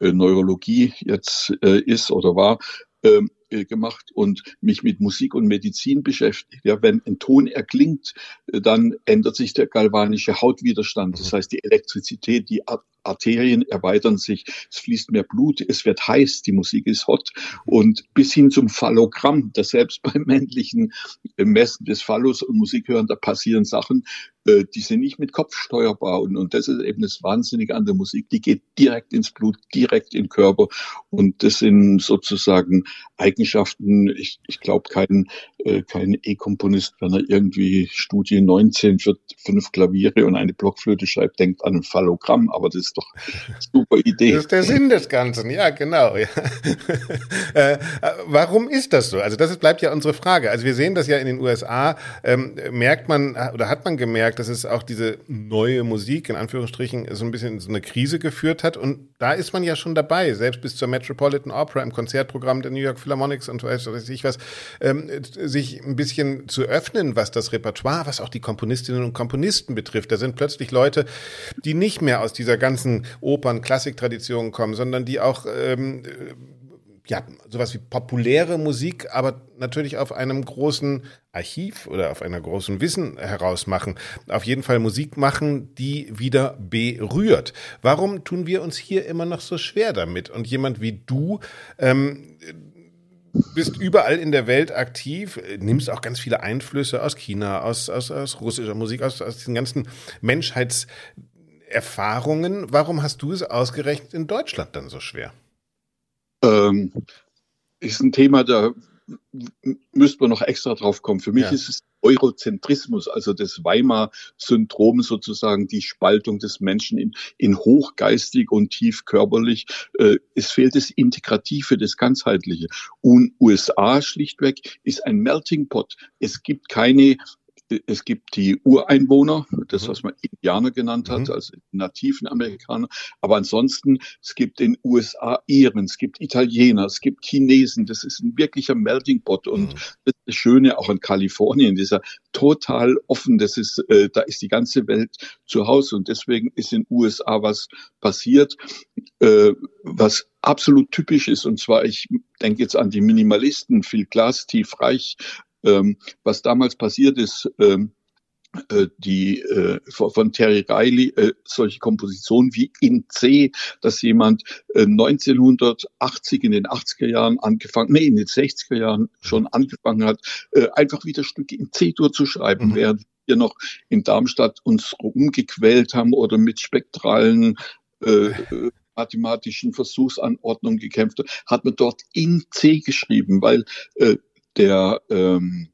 äh, Neurologie jetzt äh, ist oder war. Ähm, äh, gemacht und mich mit Musik und Medizin beschäftigt. Ja, wenn ein Ton erklingt, äh, dann ändert sich der galvanische Hautwiderstand. Das mhm. heißt, die Elektrizität, die Arterien erweitern sich, es fließt mehr Blut, es wird heiß, die Musik ist hot. Und bis hin zum Phallogramm, das selbst [LAUGHS] beim männlichen Messen des Phallus und Musik hören, da passieren Sachen, die sind nicht mit Kopf steuerbar. Und, und das ist eben das Wahnsinnige an der Musik. Die geht direkt ins Blut, direkt in den Körper. Und das sind sozusagen Eigenschaften. Ich, ich glaube, kein, äh, kein E-Komponist, wenn er irgendwie Studie 19 für fünf Klaviere und eine Blockflöte schreibt, denkt an ein Phallogramm. Aber das ist doch eine super Idee. Das ist der Sinn des Ganzen. Ja, genau. Ja. [LAUGHS] äh, warum ist das so? Also das bleibt ja unsere Frage. Also wir sehen das ja in den USA, ähm, merkt man oder hat man gemerkt, dass es auch diese neue Musik in Anführungsstrichen so ein bisschen in so eine Krise geführt hat. Und da ist man ja schon dabei, selbst bis zur Metropolitan Opera im Konzertprogramm der New York Philharmonics und weiß ich was, ähm, sich ein bisschen zu öffnen, was das Repertoire, was auch die Komponistinnen und Komponisten betrifft. Da sind plötzlich Leute, die nicht mehr aus dieser ganzen Opern-Klassik-Tradition kommen, sondern die auch ähm, ja, sowas wie populäre Musik, aber natürlich auf einem großen Archiv oder auf einer großen Wissen herausmachen. Auf jeden Fall Musik machen, die wieder berührt. Warum tun wir uns hier immer noch so schwer damit? Und jemand wie du, ähm, bist überall in der Welt aktiv, nimmst auch ganz viele Einflüsse aus China, aus, aus, aus russischer Musik, aus, aus den ganzen Menschheitserfahrungen. Warum hast du es ausgerechnet in Deutschland dann so schwer? Ähm, ist ein Thema, da müsste man noch extra drauf kommen. Für mich ja. ist es Eurozentrismus, also das Weimar-Syndrom sozusagen, die Spaltung des Menschen in, in hochgeistig und tief körperlich. Äh, es fehlt das Integrative, das Ganzheitliche. Und USA schlichtweg ist ein Melting Pot. Es gibt keine es gibt die Ureinwohner, das, mhm. was man Indianer genannt hat, mhm. also nativen Amerikaner. Aber ansonsten, es gibt in USA Iren, es gibt Italiener, es gibt Chinesen. Das ist ein wirklicher Melting Pot. Und mhm. das das Schöne auch in Kalifornien, dieser total offen. Das ist, äh, da ist die ganze Welt zu Hause. Und deswegen ist in USA was passiert, äh, was absolut typisch ist. Und zwar, ich denke jetzt an die Minimalisten, Phil Glass, Tief Reich, ähm, was damals passiert ist, ähm, äh, die äh, von Terry Riley äh, solche Kompositionen wie in C, dass jemand äh, 1980 in den 80er Jahren angefangen, nee, in den 60er Jahren schon angefangen hat, äh, einfach wieder Stücke in C durchzuschreiben, mhm. während wir noch in Darmstadt uns rumgequält haben oder mit spektralen äh, äh mathematischen Versuchsanordnungen gekämpft, hat man dort in C geschrieben, weil äh, der, ähm,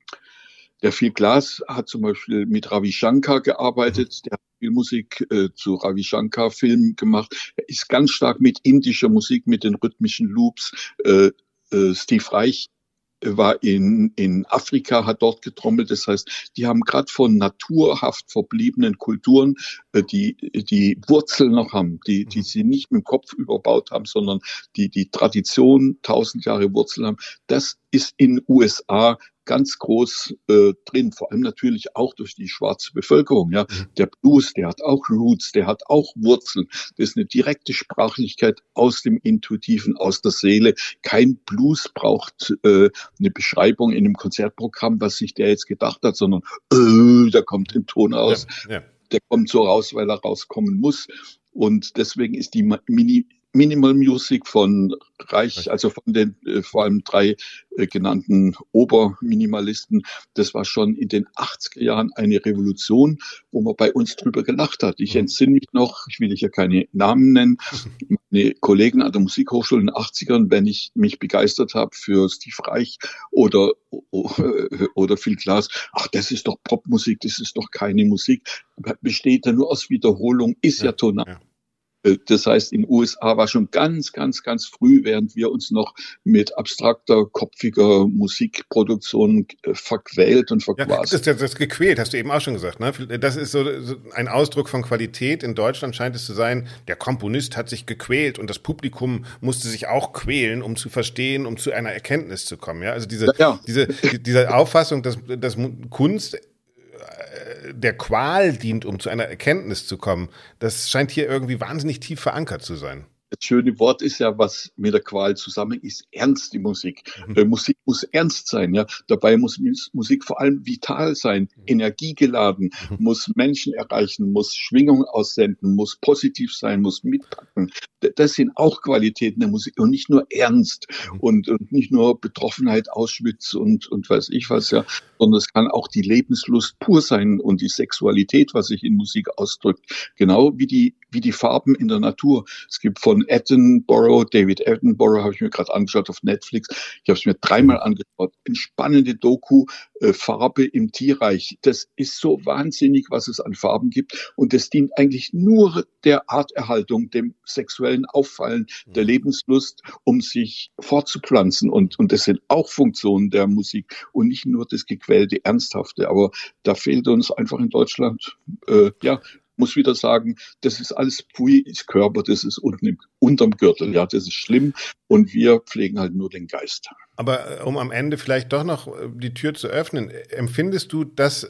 der Phil Glass hat zum Beispiel mit Ravi Shankar gearbeitet, der hat viel Musik äh, zu Ravi Shankar Filmen gemacht. Er ist ganz stark mit indischer Musik, mit den rhythmischen Loops. Äh, äh, Steve Reich war in, in Afrika, hat dort getrommelt. Das heißt, die haben gerade von naturhaft verbliebenen Kulturen, äh, die die Wurzeln noch haben, die, die sie nicht mit dem Kopf überbaut haben, sondern die die Tradition tausend Jahre Wurzeln haben. Das ist in USA ganz groß äh, drin, vor allem natürlich auch durch die schwarze Bevölkerung. Ja, mhm. der Blues, der hat auch Roots, der hat auch Wurzeln. Das ist eine direkte Sprachlichkeit aus dem Intuitiven, aus der Seele. Kein Blues braucht äh, eine Beschreibung in einem Konzertprogramm, was sich der jetzt gedacht hat, sondern äh, da kommt ein Ton aus. Ja, ja. Der kommt so raus, weil er rauskommen muss. Und deswegen ist die Mini Minimal Music von Reich, also von den äh, vor allem drei äh, genannten Oberminimalisten, das war schon in den 80er Jahren eine Revolution, wo man bei uns drüber gelacht hat. Ich mhm. entsinne mich noch, ich will hier keine Namen nennen, [LAUGHS] meine Kollegen an der Musikhochschule in den 80ern, wenn ich mich begeistert habe für Steve Reich oder, [LAUGHS] oder Phil Glass, ach, das ist doch Popmusik, das ist doch keine Musik, besteht ja nur aus Wiederholung, ist ja, ja tonal. Ja. Äh, das heißt, in den USA war schon ganz, ganz, ganz früh, während wir uns noch mit abstrakter, kopfiger Musikproduktion äh, verquält und verquast. Ja, das, das ist gequält, hast du eben auch schon gesagt. Ne? Das ist so, so ein Ausdruck von Qualität. In Deutschland scheint es zu sein, der Komponist hat sich gequält und das Publikum musste sich auch quälen, um zu verstehen, um zu einer Erkenntnis zu kommen. Ja? Also diese, ja, ja. diese, diese Auffassung, dass, dass Kunst der Qual dient, um zu einer Erkenntnis zu kommen, das scheint hier irgendwie wahnsinnig tief verankert zu sein. Das schöne Wort ist ja, was mit der Qual zusammen ist, ernst die Musik. Mhm. Äh, Musik muss ernst sein, ja. Dabei muss Musik vor allem vital sein, mhm. energiegeladen, mhm. muss Menschen erreichen, muss Schwingung aussenden, muss positiv sein, muss mitpacken. Das sind auch Qualitäten der Musik und nicht nur ernst mhm. und, und nicht nur Betroffenheit, Auschwitz und, und weiß ich was, ja, sondern es kann auch die Lebenslust pur sein und die Sexualität, was sich in Musik ausdrückt. Genau wie die, wie die Farben in der Natur. Es gibt von Attenborough, David Attenborough, habe ich mir gerade angeschaut auf Netflix. Ich habe es mir dreimal angeschaut. Eine spannende Doku, äh, Farbe im Tierreich. Das ist so wahnsinnig, was es an Farben gibt. Und das dient eigentlich nur der Arterhaltung, dem sexuellen Auffallen, der mhm. Lebenslust, um sich fortzupflanzen. Und, und das sind auch Funktionen der Musik und nicht nur das gequälte, ernsthafte. Aber da fehlt uns einfach in Deutschland äh, ja muss wieder sagen, das ist alles Pui ist Körper, das ist unten im, unterm Gürtel, ja, das ist schlimm und wir pflegen halt nur den Geist. Aber äh, um am Ende vielleicht doch noch äh, die Tür zu öffnen, empfindest du das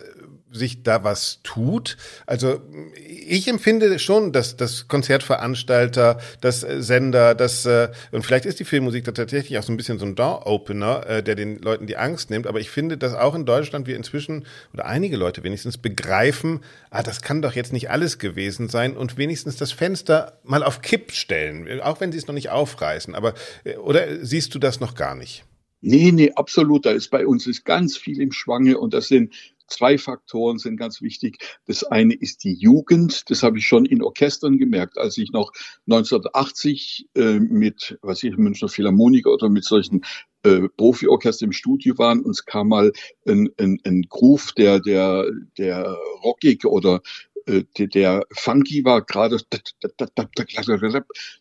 sich da was tut. Also ich empfinde schon, dass das Konzertveranstalter, das Sender, das äh, und vielleicht ist die Filmmusik da tatsächlich auch so ein bisschen so ein Door-Opener, äh, der den Leuten die Angst nimmt. Aber ich finde, dass auch in Deutschland wir inzwischen oder einige Leute wenigstens begreifen, ah, das kann doch jetzt nicht alles gewesen sein und wenigstens das Fenster mal auf Kipp stellen, auch wenn sie es noch nicht aufreißen. Aber äh, oder siehst du das noch gar nicht? Nee, nee, absolut. Da ist bei uns ist ganz viel im Schwange und das sind Zwei Faktoren sind ganz wichtig. Das eine ist die Jugend. Das habe ich schon in Orchestern gemerkt, als ich noch 1980 äh, mit, was ich, Münchner Philharmoniker oder mit solchen äh, Profiorchester im Studio waren. Uns kam mal ein, ein, ein Groove, der, der, der rockig oder der Funky war gerade,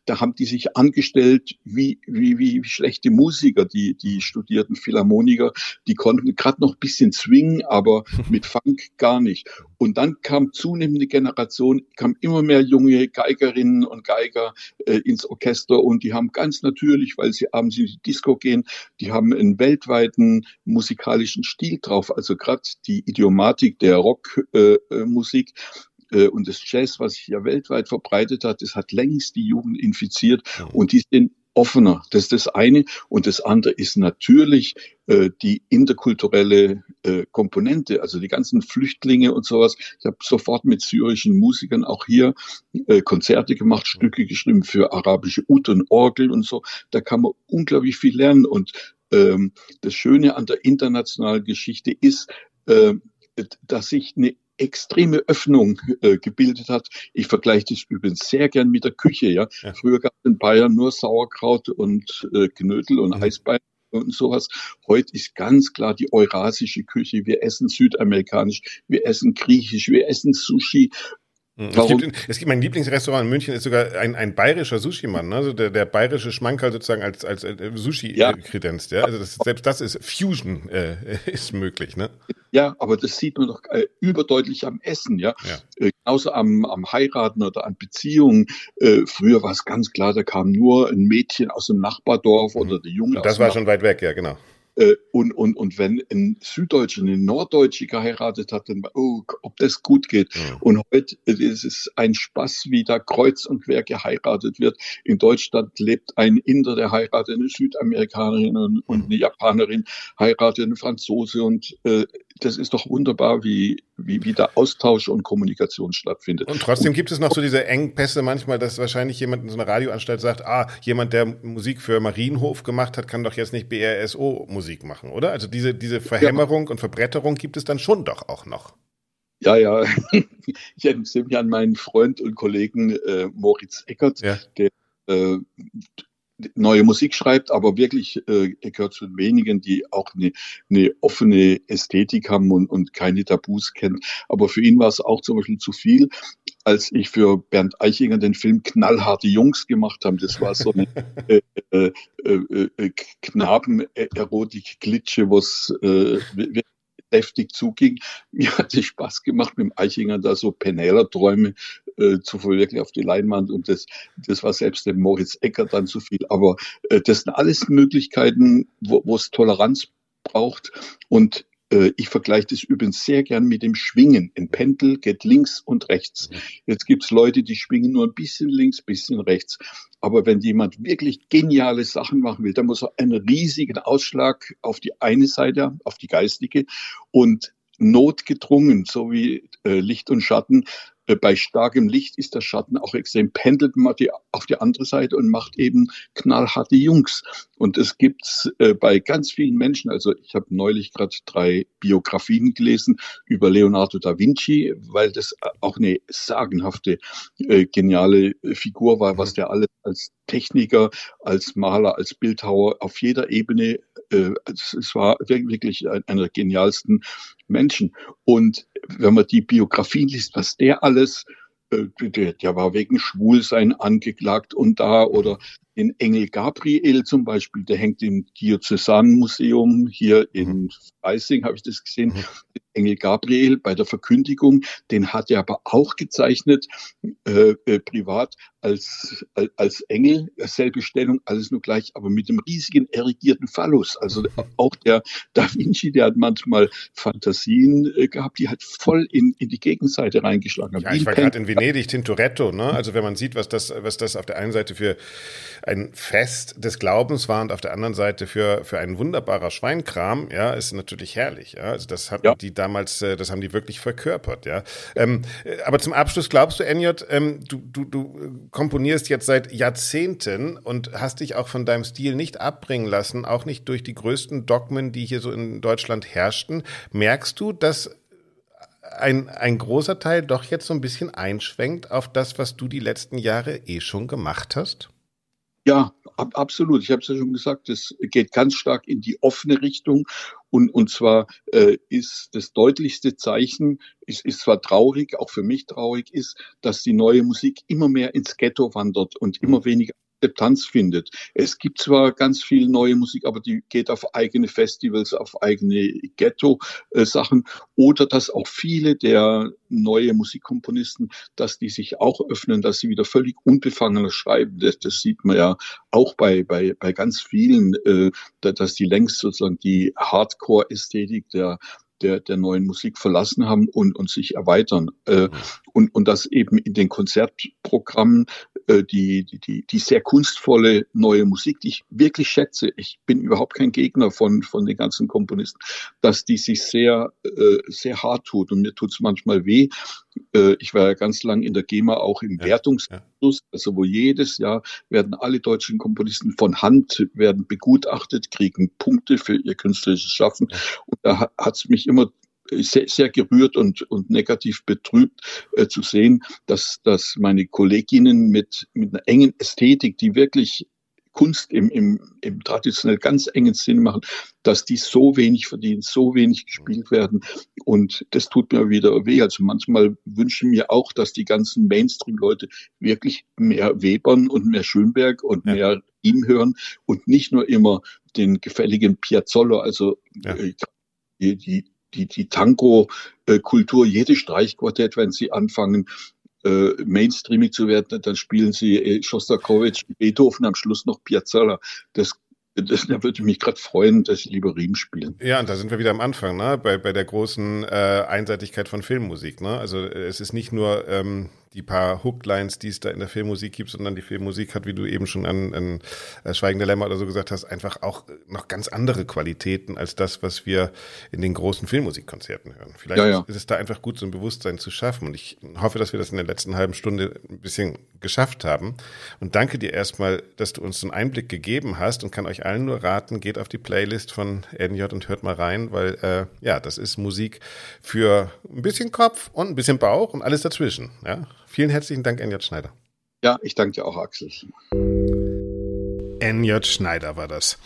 da haben die sich angestellt wie, wie, wie schlechte Musiker, die, die studierten Philharmoniker, die konnten gerade noch ein bisschen swingen, aber [LAUGHS] mit Funk gar nicht. Und dann kam zunehmende Generation, kam immer mehr junge Geigerinnen und Geiger äh, ins Orchester und die haben ganz natürlich, weil sie abends in die Disco gehen, die haben einen weltweiten musikalischen Stil drauf, also gerade die Idiomatik der Rockmusik. Äh, äh, und das Jazz, was sich ja weltweit verbreitet hat, das hat längst die Jugend infiziert und die sind offener. Das ist das eine. Und das andere ist natürlich äh, die interkulturelle äh, Komponente, also die ganzen Flüchtlinge und sowas. Ich habe sofort mit syrischen Musikern auch hier äh, Konzerte gemacht, Stücke geschrieben für arabische Ut und Orgel und so. Da kann man unglaublich viel lernen. Und ähm, das Schöne an der internationalen Geschichte ist, äh, dass sich eine extreme Öffnung äh, gebildet hat. Ich vergleiche das übrigens sehr gern mit der Küche. Ja, ja. Früher gab es in Bayern nur Sauerkraut und äh, Knödel und mhm. Eisbein und sowas. Heute ist ganz klar die eurasische Küche. Wir essen südamerikanisch, wir essen griechisch, wir essen Sushi es gibt, es gibt, mein Lieblingsrestaurant in München ist sogar ein, ein bayerischer Sushi-Mann, ne? also der, der bayerische Schmankerl sozusagen als, als äh, Sushi ja. kredenzt. Ja? Also das, selbst das ist Fusion äh, [LAUGHS] ist möglich. Ne? Ja, aber das sieht man doch äh, überdeutlich am Essen, ja. ja. Äh, genauso am, am Heiraten oder an Beziehungen. Äh, früher war es ganz klar, da kam nur ein Mädchen aus dem Nachbardorf mhm. oder der Junge. Das war schon weit weg, ja, genau. Äh, und, und, und wenn ein Süddeutscher eine Norddeutsche geheiratet hat, dann, oh, ob das gut geht. Ja. Und heute ist es ein Spaß, wie da kreuz und quer geheiratet wird. In Deutschland lebt ein Inder, der heiratet eine Südamerikanerin und, und eine Japanerin, heiratet eine Franzose und äh, das ist doch wunderbar, wie, wie, wie da Austausch und Kommunikation stattfindet. Und trotzdem gibt es noch so diese Engpässe manchmal, dass wahrscheinlich jemand in so einer Radioanstalt sagt, ah, jemand, der Musik für Marienhof gemacht hat, kann doch jetzt nicht BRSO-Musik machen, oder? Also diese, diese Verhämmerung ja. und Verbretterung gibt es dann schon doch auch noch. Ja, ja. [LAUGHS] Ich erinnere mich an meinen Freund und Kollegen äh, Moritz Eckert, ja. der äh, neue Musik schreibt, aber wirklich, äh, er gehört zu den wenigen, die auch eine, eine offene Ästhetik haben und, und keine Tabus kennt. Aber für ihn war es auch zum Beispiel zu viel, als ich für Bernd Eichinger den Film Knallharte Jungs gemacht habe. Das war so eine [LAUGHS] äh, äh, äh, äh Knaben-Erotik-Glitsche, was äh, heftig zuging. Mir hat es Spaß gemacht, mit dem Eichinger da so Penela-Träume äh, zu verwirklichen auf die Leinwand und das, das war selbst dem Moritz Ecker dann zu viel. Aber äh, das sind alles Möglichkeiten, wo, es Toleranz braucht und Äh, ich vergleiche das übrigens sehr gern mit dem Schwingen. Ein Pendel geht links und rechts. Jetzt gibt's Leute, die schwingen nur ein bisschen links, bisschen rechts. Aber wenn jemand wirklich geniale Sachen machen will, dann muss er einen riesigen Ausschlag auf die eine Seite, auf die geistige und notgedrungen, so wie äh, Licht und Schatten, bei starkem Licht ist der Schatten auch extrem, pendelt man die, auf die andere Seite und macht eben knallharte Jungs. Und es gibt äh, bei ganz vielen Menschen, also ich habe neulich gerade drei Biografien gelesen über Leonardo da Vinci, weil das auch eine sagenhafte, äh, geniale Figur war, was der alles als Techniker, als Maler, als Bildhauer auf jeder Ebene, äh, es war wirklich einer der genialsten Menschen. Und wenn man die Biografien liest, was der alles, äh, der, der war wegen Schwulsein angeklagt und da oder den Engel Gabriel zum Beispiel, der hängt im Diözesanmuseum hier in mhm. Freising, habe ich das gesehen. Mhm. Engel Gabriel bei der Verkündigung, den hat er aber auch gezeichnet, äh, äh, privat als, als, als Engel, selbe Stellung, alles nur gleich, aber mit einem riesigen erigierten Phallus. Also auch der Da Vinci, der hat manchmal Fantasien äh, gehabt, die halt voll in, in die Gegenseite reingeschlagen haben. Ja, ich war gerade in Venedig, Tintoretto, ne? Also wenn man sieht, was das, was das auf der einen Seite für ein Fest des Glaubens war und auf der anderen Seite für, für ein wunderbarer Schweinkram, ja, ist natürlich herrlich. Ja? Also das hatten ja. die damals, äh, das haben die wirklich verkörpert, ja. Ähm, äh, aber zum Abschluss glaubst du, Enjot, ähm, du, du, du komponierst jetzt seit Jahrzehnten und hast dich auch von deinem Stil nicht abbringen lassen, auch nicht durch die größten Dogmen, die hier so in Deutschland herrschten. Merkst du, dass ein, ein großer Teil doch jetzt so ein bisschen einschwenkt auf das, was du die letzten Jahre eh schon gemacht hast? Ja, ab, absolut. Ich habe es ja schon gesagt, es geht ganz stark in die offene Richtung. Und, und zwar äh, ist das deutlichste Zeichen, ist, ist zwar traurig, auch für mich traurig, ist, dass die neue Musik immer mehr ins Ghetto wandert und immer weniger Akzeptanz findet. Es gibt zwar ganz viel neue Musik, aber die geht auf eigene Festivals, auf eigene Ghetto-Sachen oder dass auch viele der neue Musikkomponisten, dass die sich auch öffnen, dass sie wieder völlig unbefangener schreiben. Das, das sieht man ja auch bei, bei, bei ganz vielen, äh, dass die längst sozusagen die Hardcore-Ästhetik der der, der neuen Musik verlassen haben und, und sich erweitern. Äh, und, und das eben in den Konzertprogrammen die, die, die sehr kunstvolle neue Musik, die ich wirklich schätze. Ich bin überhaupt kein Gegner von, von den ganzen Komponisten, dass die sich sehr, äh, sehr hart tut. Und mir tut es manchmal weh. Äh, ich war ja ganz lang in der GEMA auch im ja, Wertungsschluss, ja. also wo jedes Jahr werden alle deutschen Komponisten von Hand werden begutachtet, kriegen Punkte für ihr künstlerisches Schaffen. Und da hat es mich immer sehr, sehr gerührt und, und negativ betrübt äh, zu sehen, dass, dass meine Kolleginnen mit, mit einer engen Ästhetik, die wirklich Kunst im, im, im traditionell ganz engen Sinn machen, dass die so wenig verdienen, so wenig gespielt werden. Und das tut mir wieder weh. Also manchmal wünsche ich mir auch, dass die ganzen Mainstream-Leute wirklich mehr Webern und mehr Schönberg und ja. mehr ihm hören und nicht nur immer den gefälligen Piazzolo, also ja. äh, die, die, die, die Tango-Kultur, jedes Streichquartett, wenn sie anfangen, äh, mainstreamig zu werden, dann spielen sie äh, Schostakowitsch, Beethoven, am Schluss noch Piazzolla. Das das, da würde ich mich gerade freuen, dass sie lieber Riem spielen. Ja, und da sind wir wieder am Anfang, ne? bei, bei der großen äh, Einseitigkeit von Filmmusik. Ne? Also äh, es ist nicht nur ähm, die paar Hooklines, die es da in der Filmmusik gibt, sondern die Filmmusik hat, wie du eben schon an, an äh, Schweigende Lämmer oder so gesagt hast, einfach auch noch ganz andere Qualitäten als das, was wir in den großen Filmmusikkonzerten hören. Vielleicht ja, ja. ist es da einfach gut, so ein Bewusstsein zu schaffen. Und ich hoffe, dass wir das in der letzten halben Stunde ein bisschen geschafft haben. Und danke dir erstmal, dass du uns so einen Einblick gegeben hast und kann euch allen nur raten, geht auf die Playlist von NJ und hört mal rein, weil äh, ja, das ist Musik für ein bisschen Kopf und ein bisschen Bauch und alles dazwischen. Ja, Vielen herzlichen Dank, Enjot Schneider. Ja, ich danke dir auch, Axel. N.J. Schneider war das.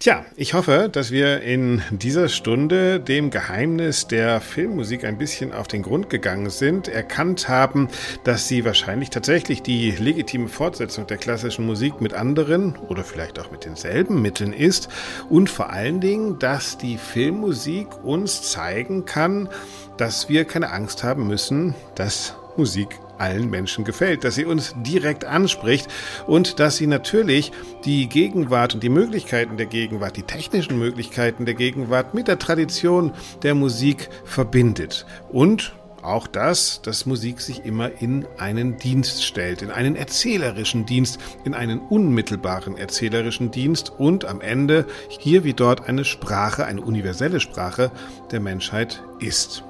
Tja, ich hoffe, dass wir in dieser Stunde dem Geheimnis der Filmmusik ein bisschen auf den Grund gegangen sind, erkannt haben, dass sie wahrscheinlich tatsächlich die legitime Fortsetzung der klassischen Musik mit anderen oder vielleicht auch mit denselben Mitteln ist und vor allen Dingen, dass die Filmmusik uns zeigen kann, dass wir keine Angst haben müssen, dass Musik allen Menschen gefällt, dass sie uns direkt anspricht und dass sie natürlich die Gegenwart und die Möglichkeiten der Gegenwart, die technischen Möglichkeiten der Gegenwart mit der Tradition der Musik verbindet. Und auch das, dass Musik sich immer in einen Dienst stellt, in einen erzählerischen Dienst, in einen unmittelbaren erzählerischen Dienst und am Ende hier wie dort eine Sprache, eine universelle Sprache der Menschheit ist.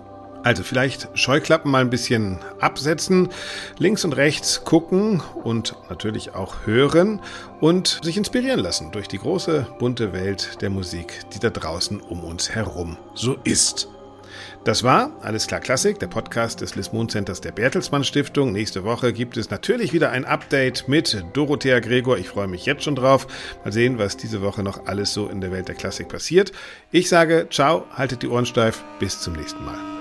Also vielleicht Scheuklappen mal ein bisschen absetzen, links und rechts gucken und natürlich auch hören und sich inspirieren lassen durch die große bunte Welt der Musik, die da draußen um uns herum so ist. Das war Alles klar Klassik, der Podcast des Lismon Centers der Bertelsmann Stiftung. Nächste Woche gibt es natürlich wieder ein Update mit Dorothea Gregor. Ich freue mich jetzt schon drauf. Mal sehen, was diese Woche noch alles so in der Welt der Klassik passiert. Ich sage ciao, haltet die Ohren steif, bis zum nächsten Mal.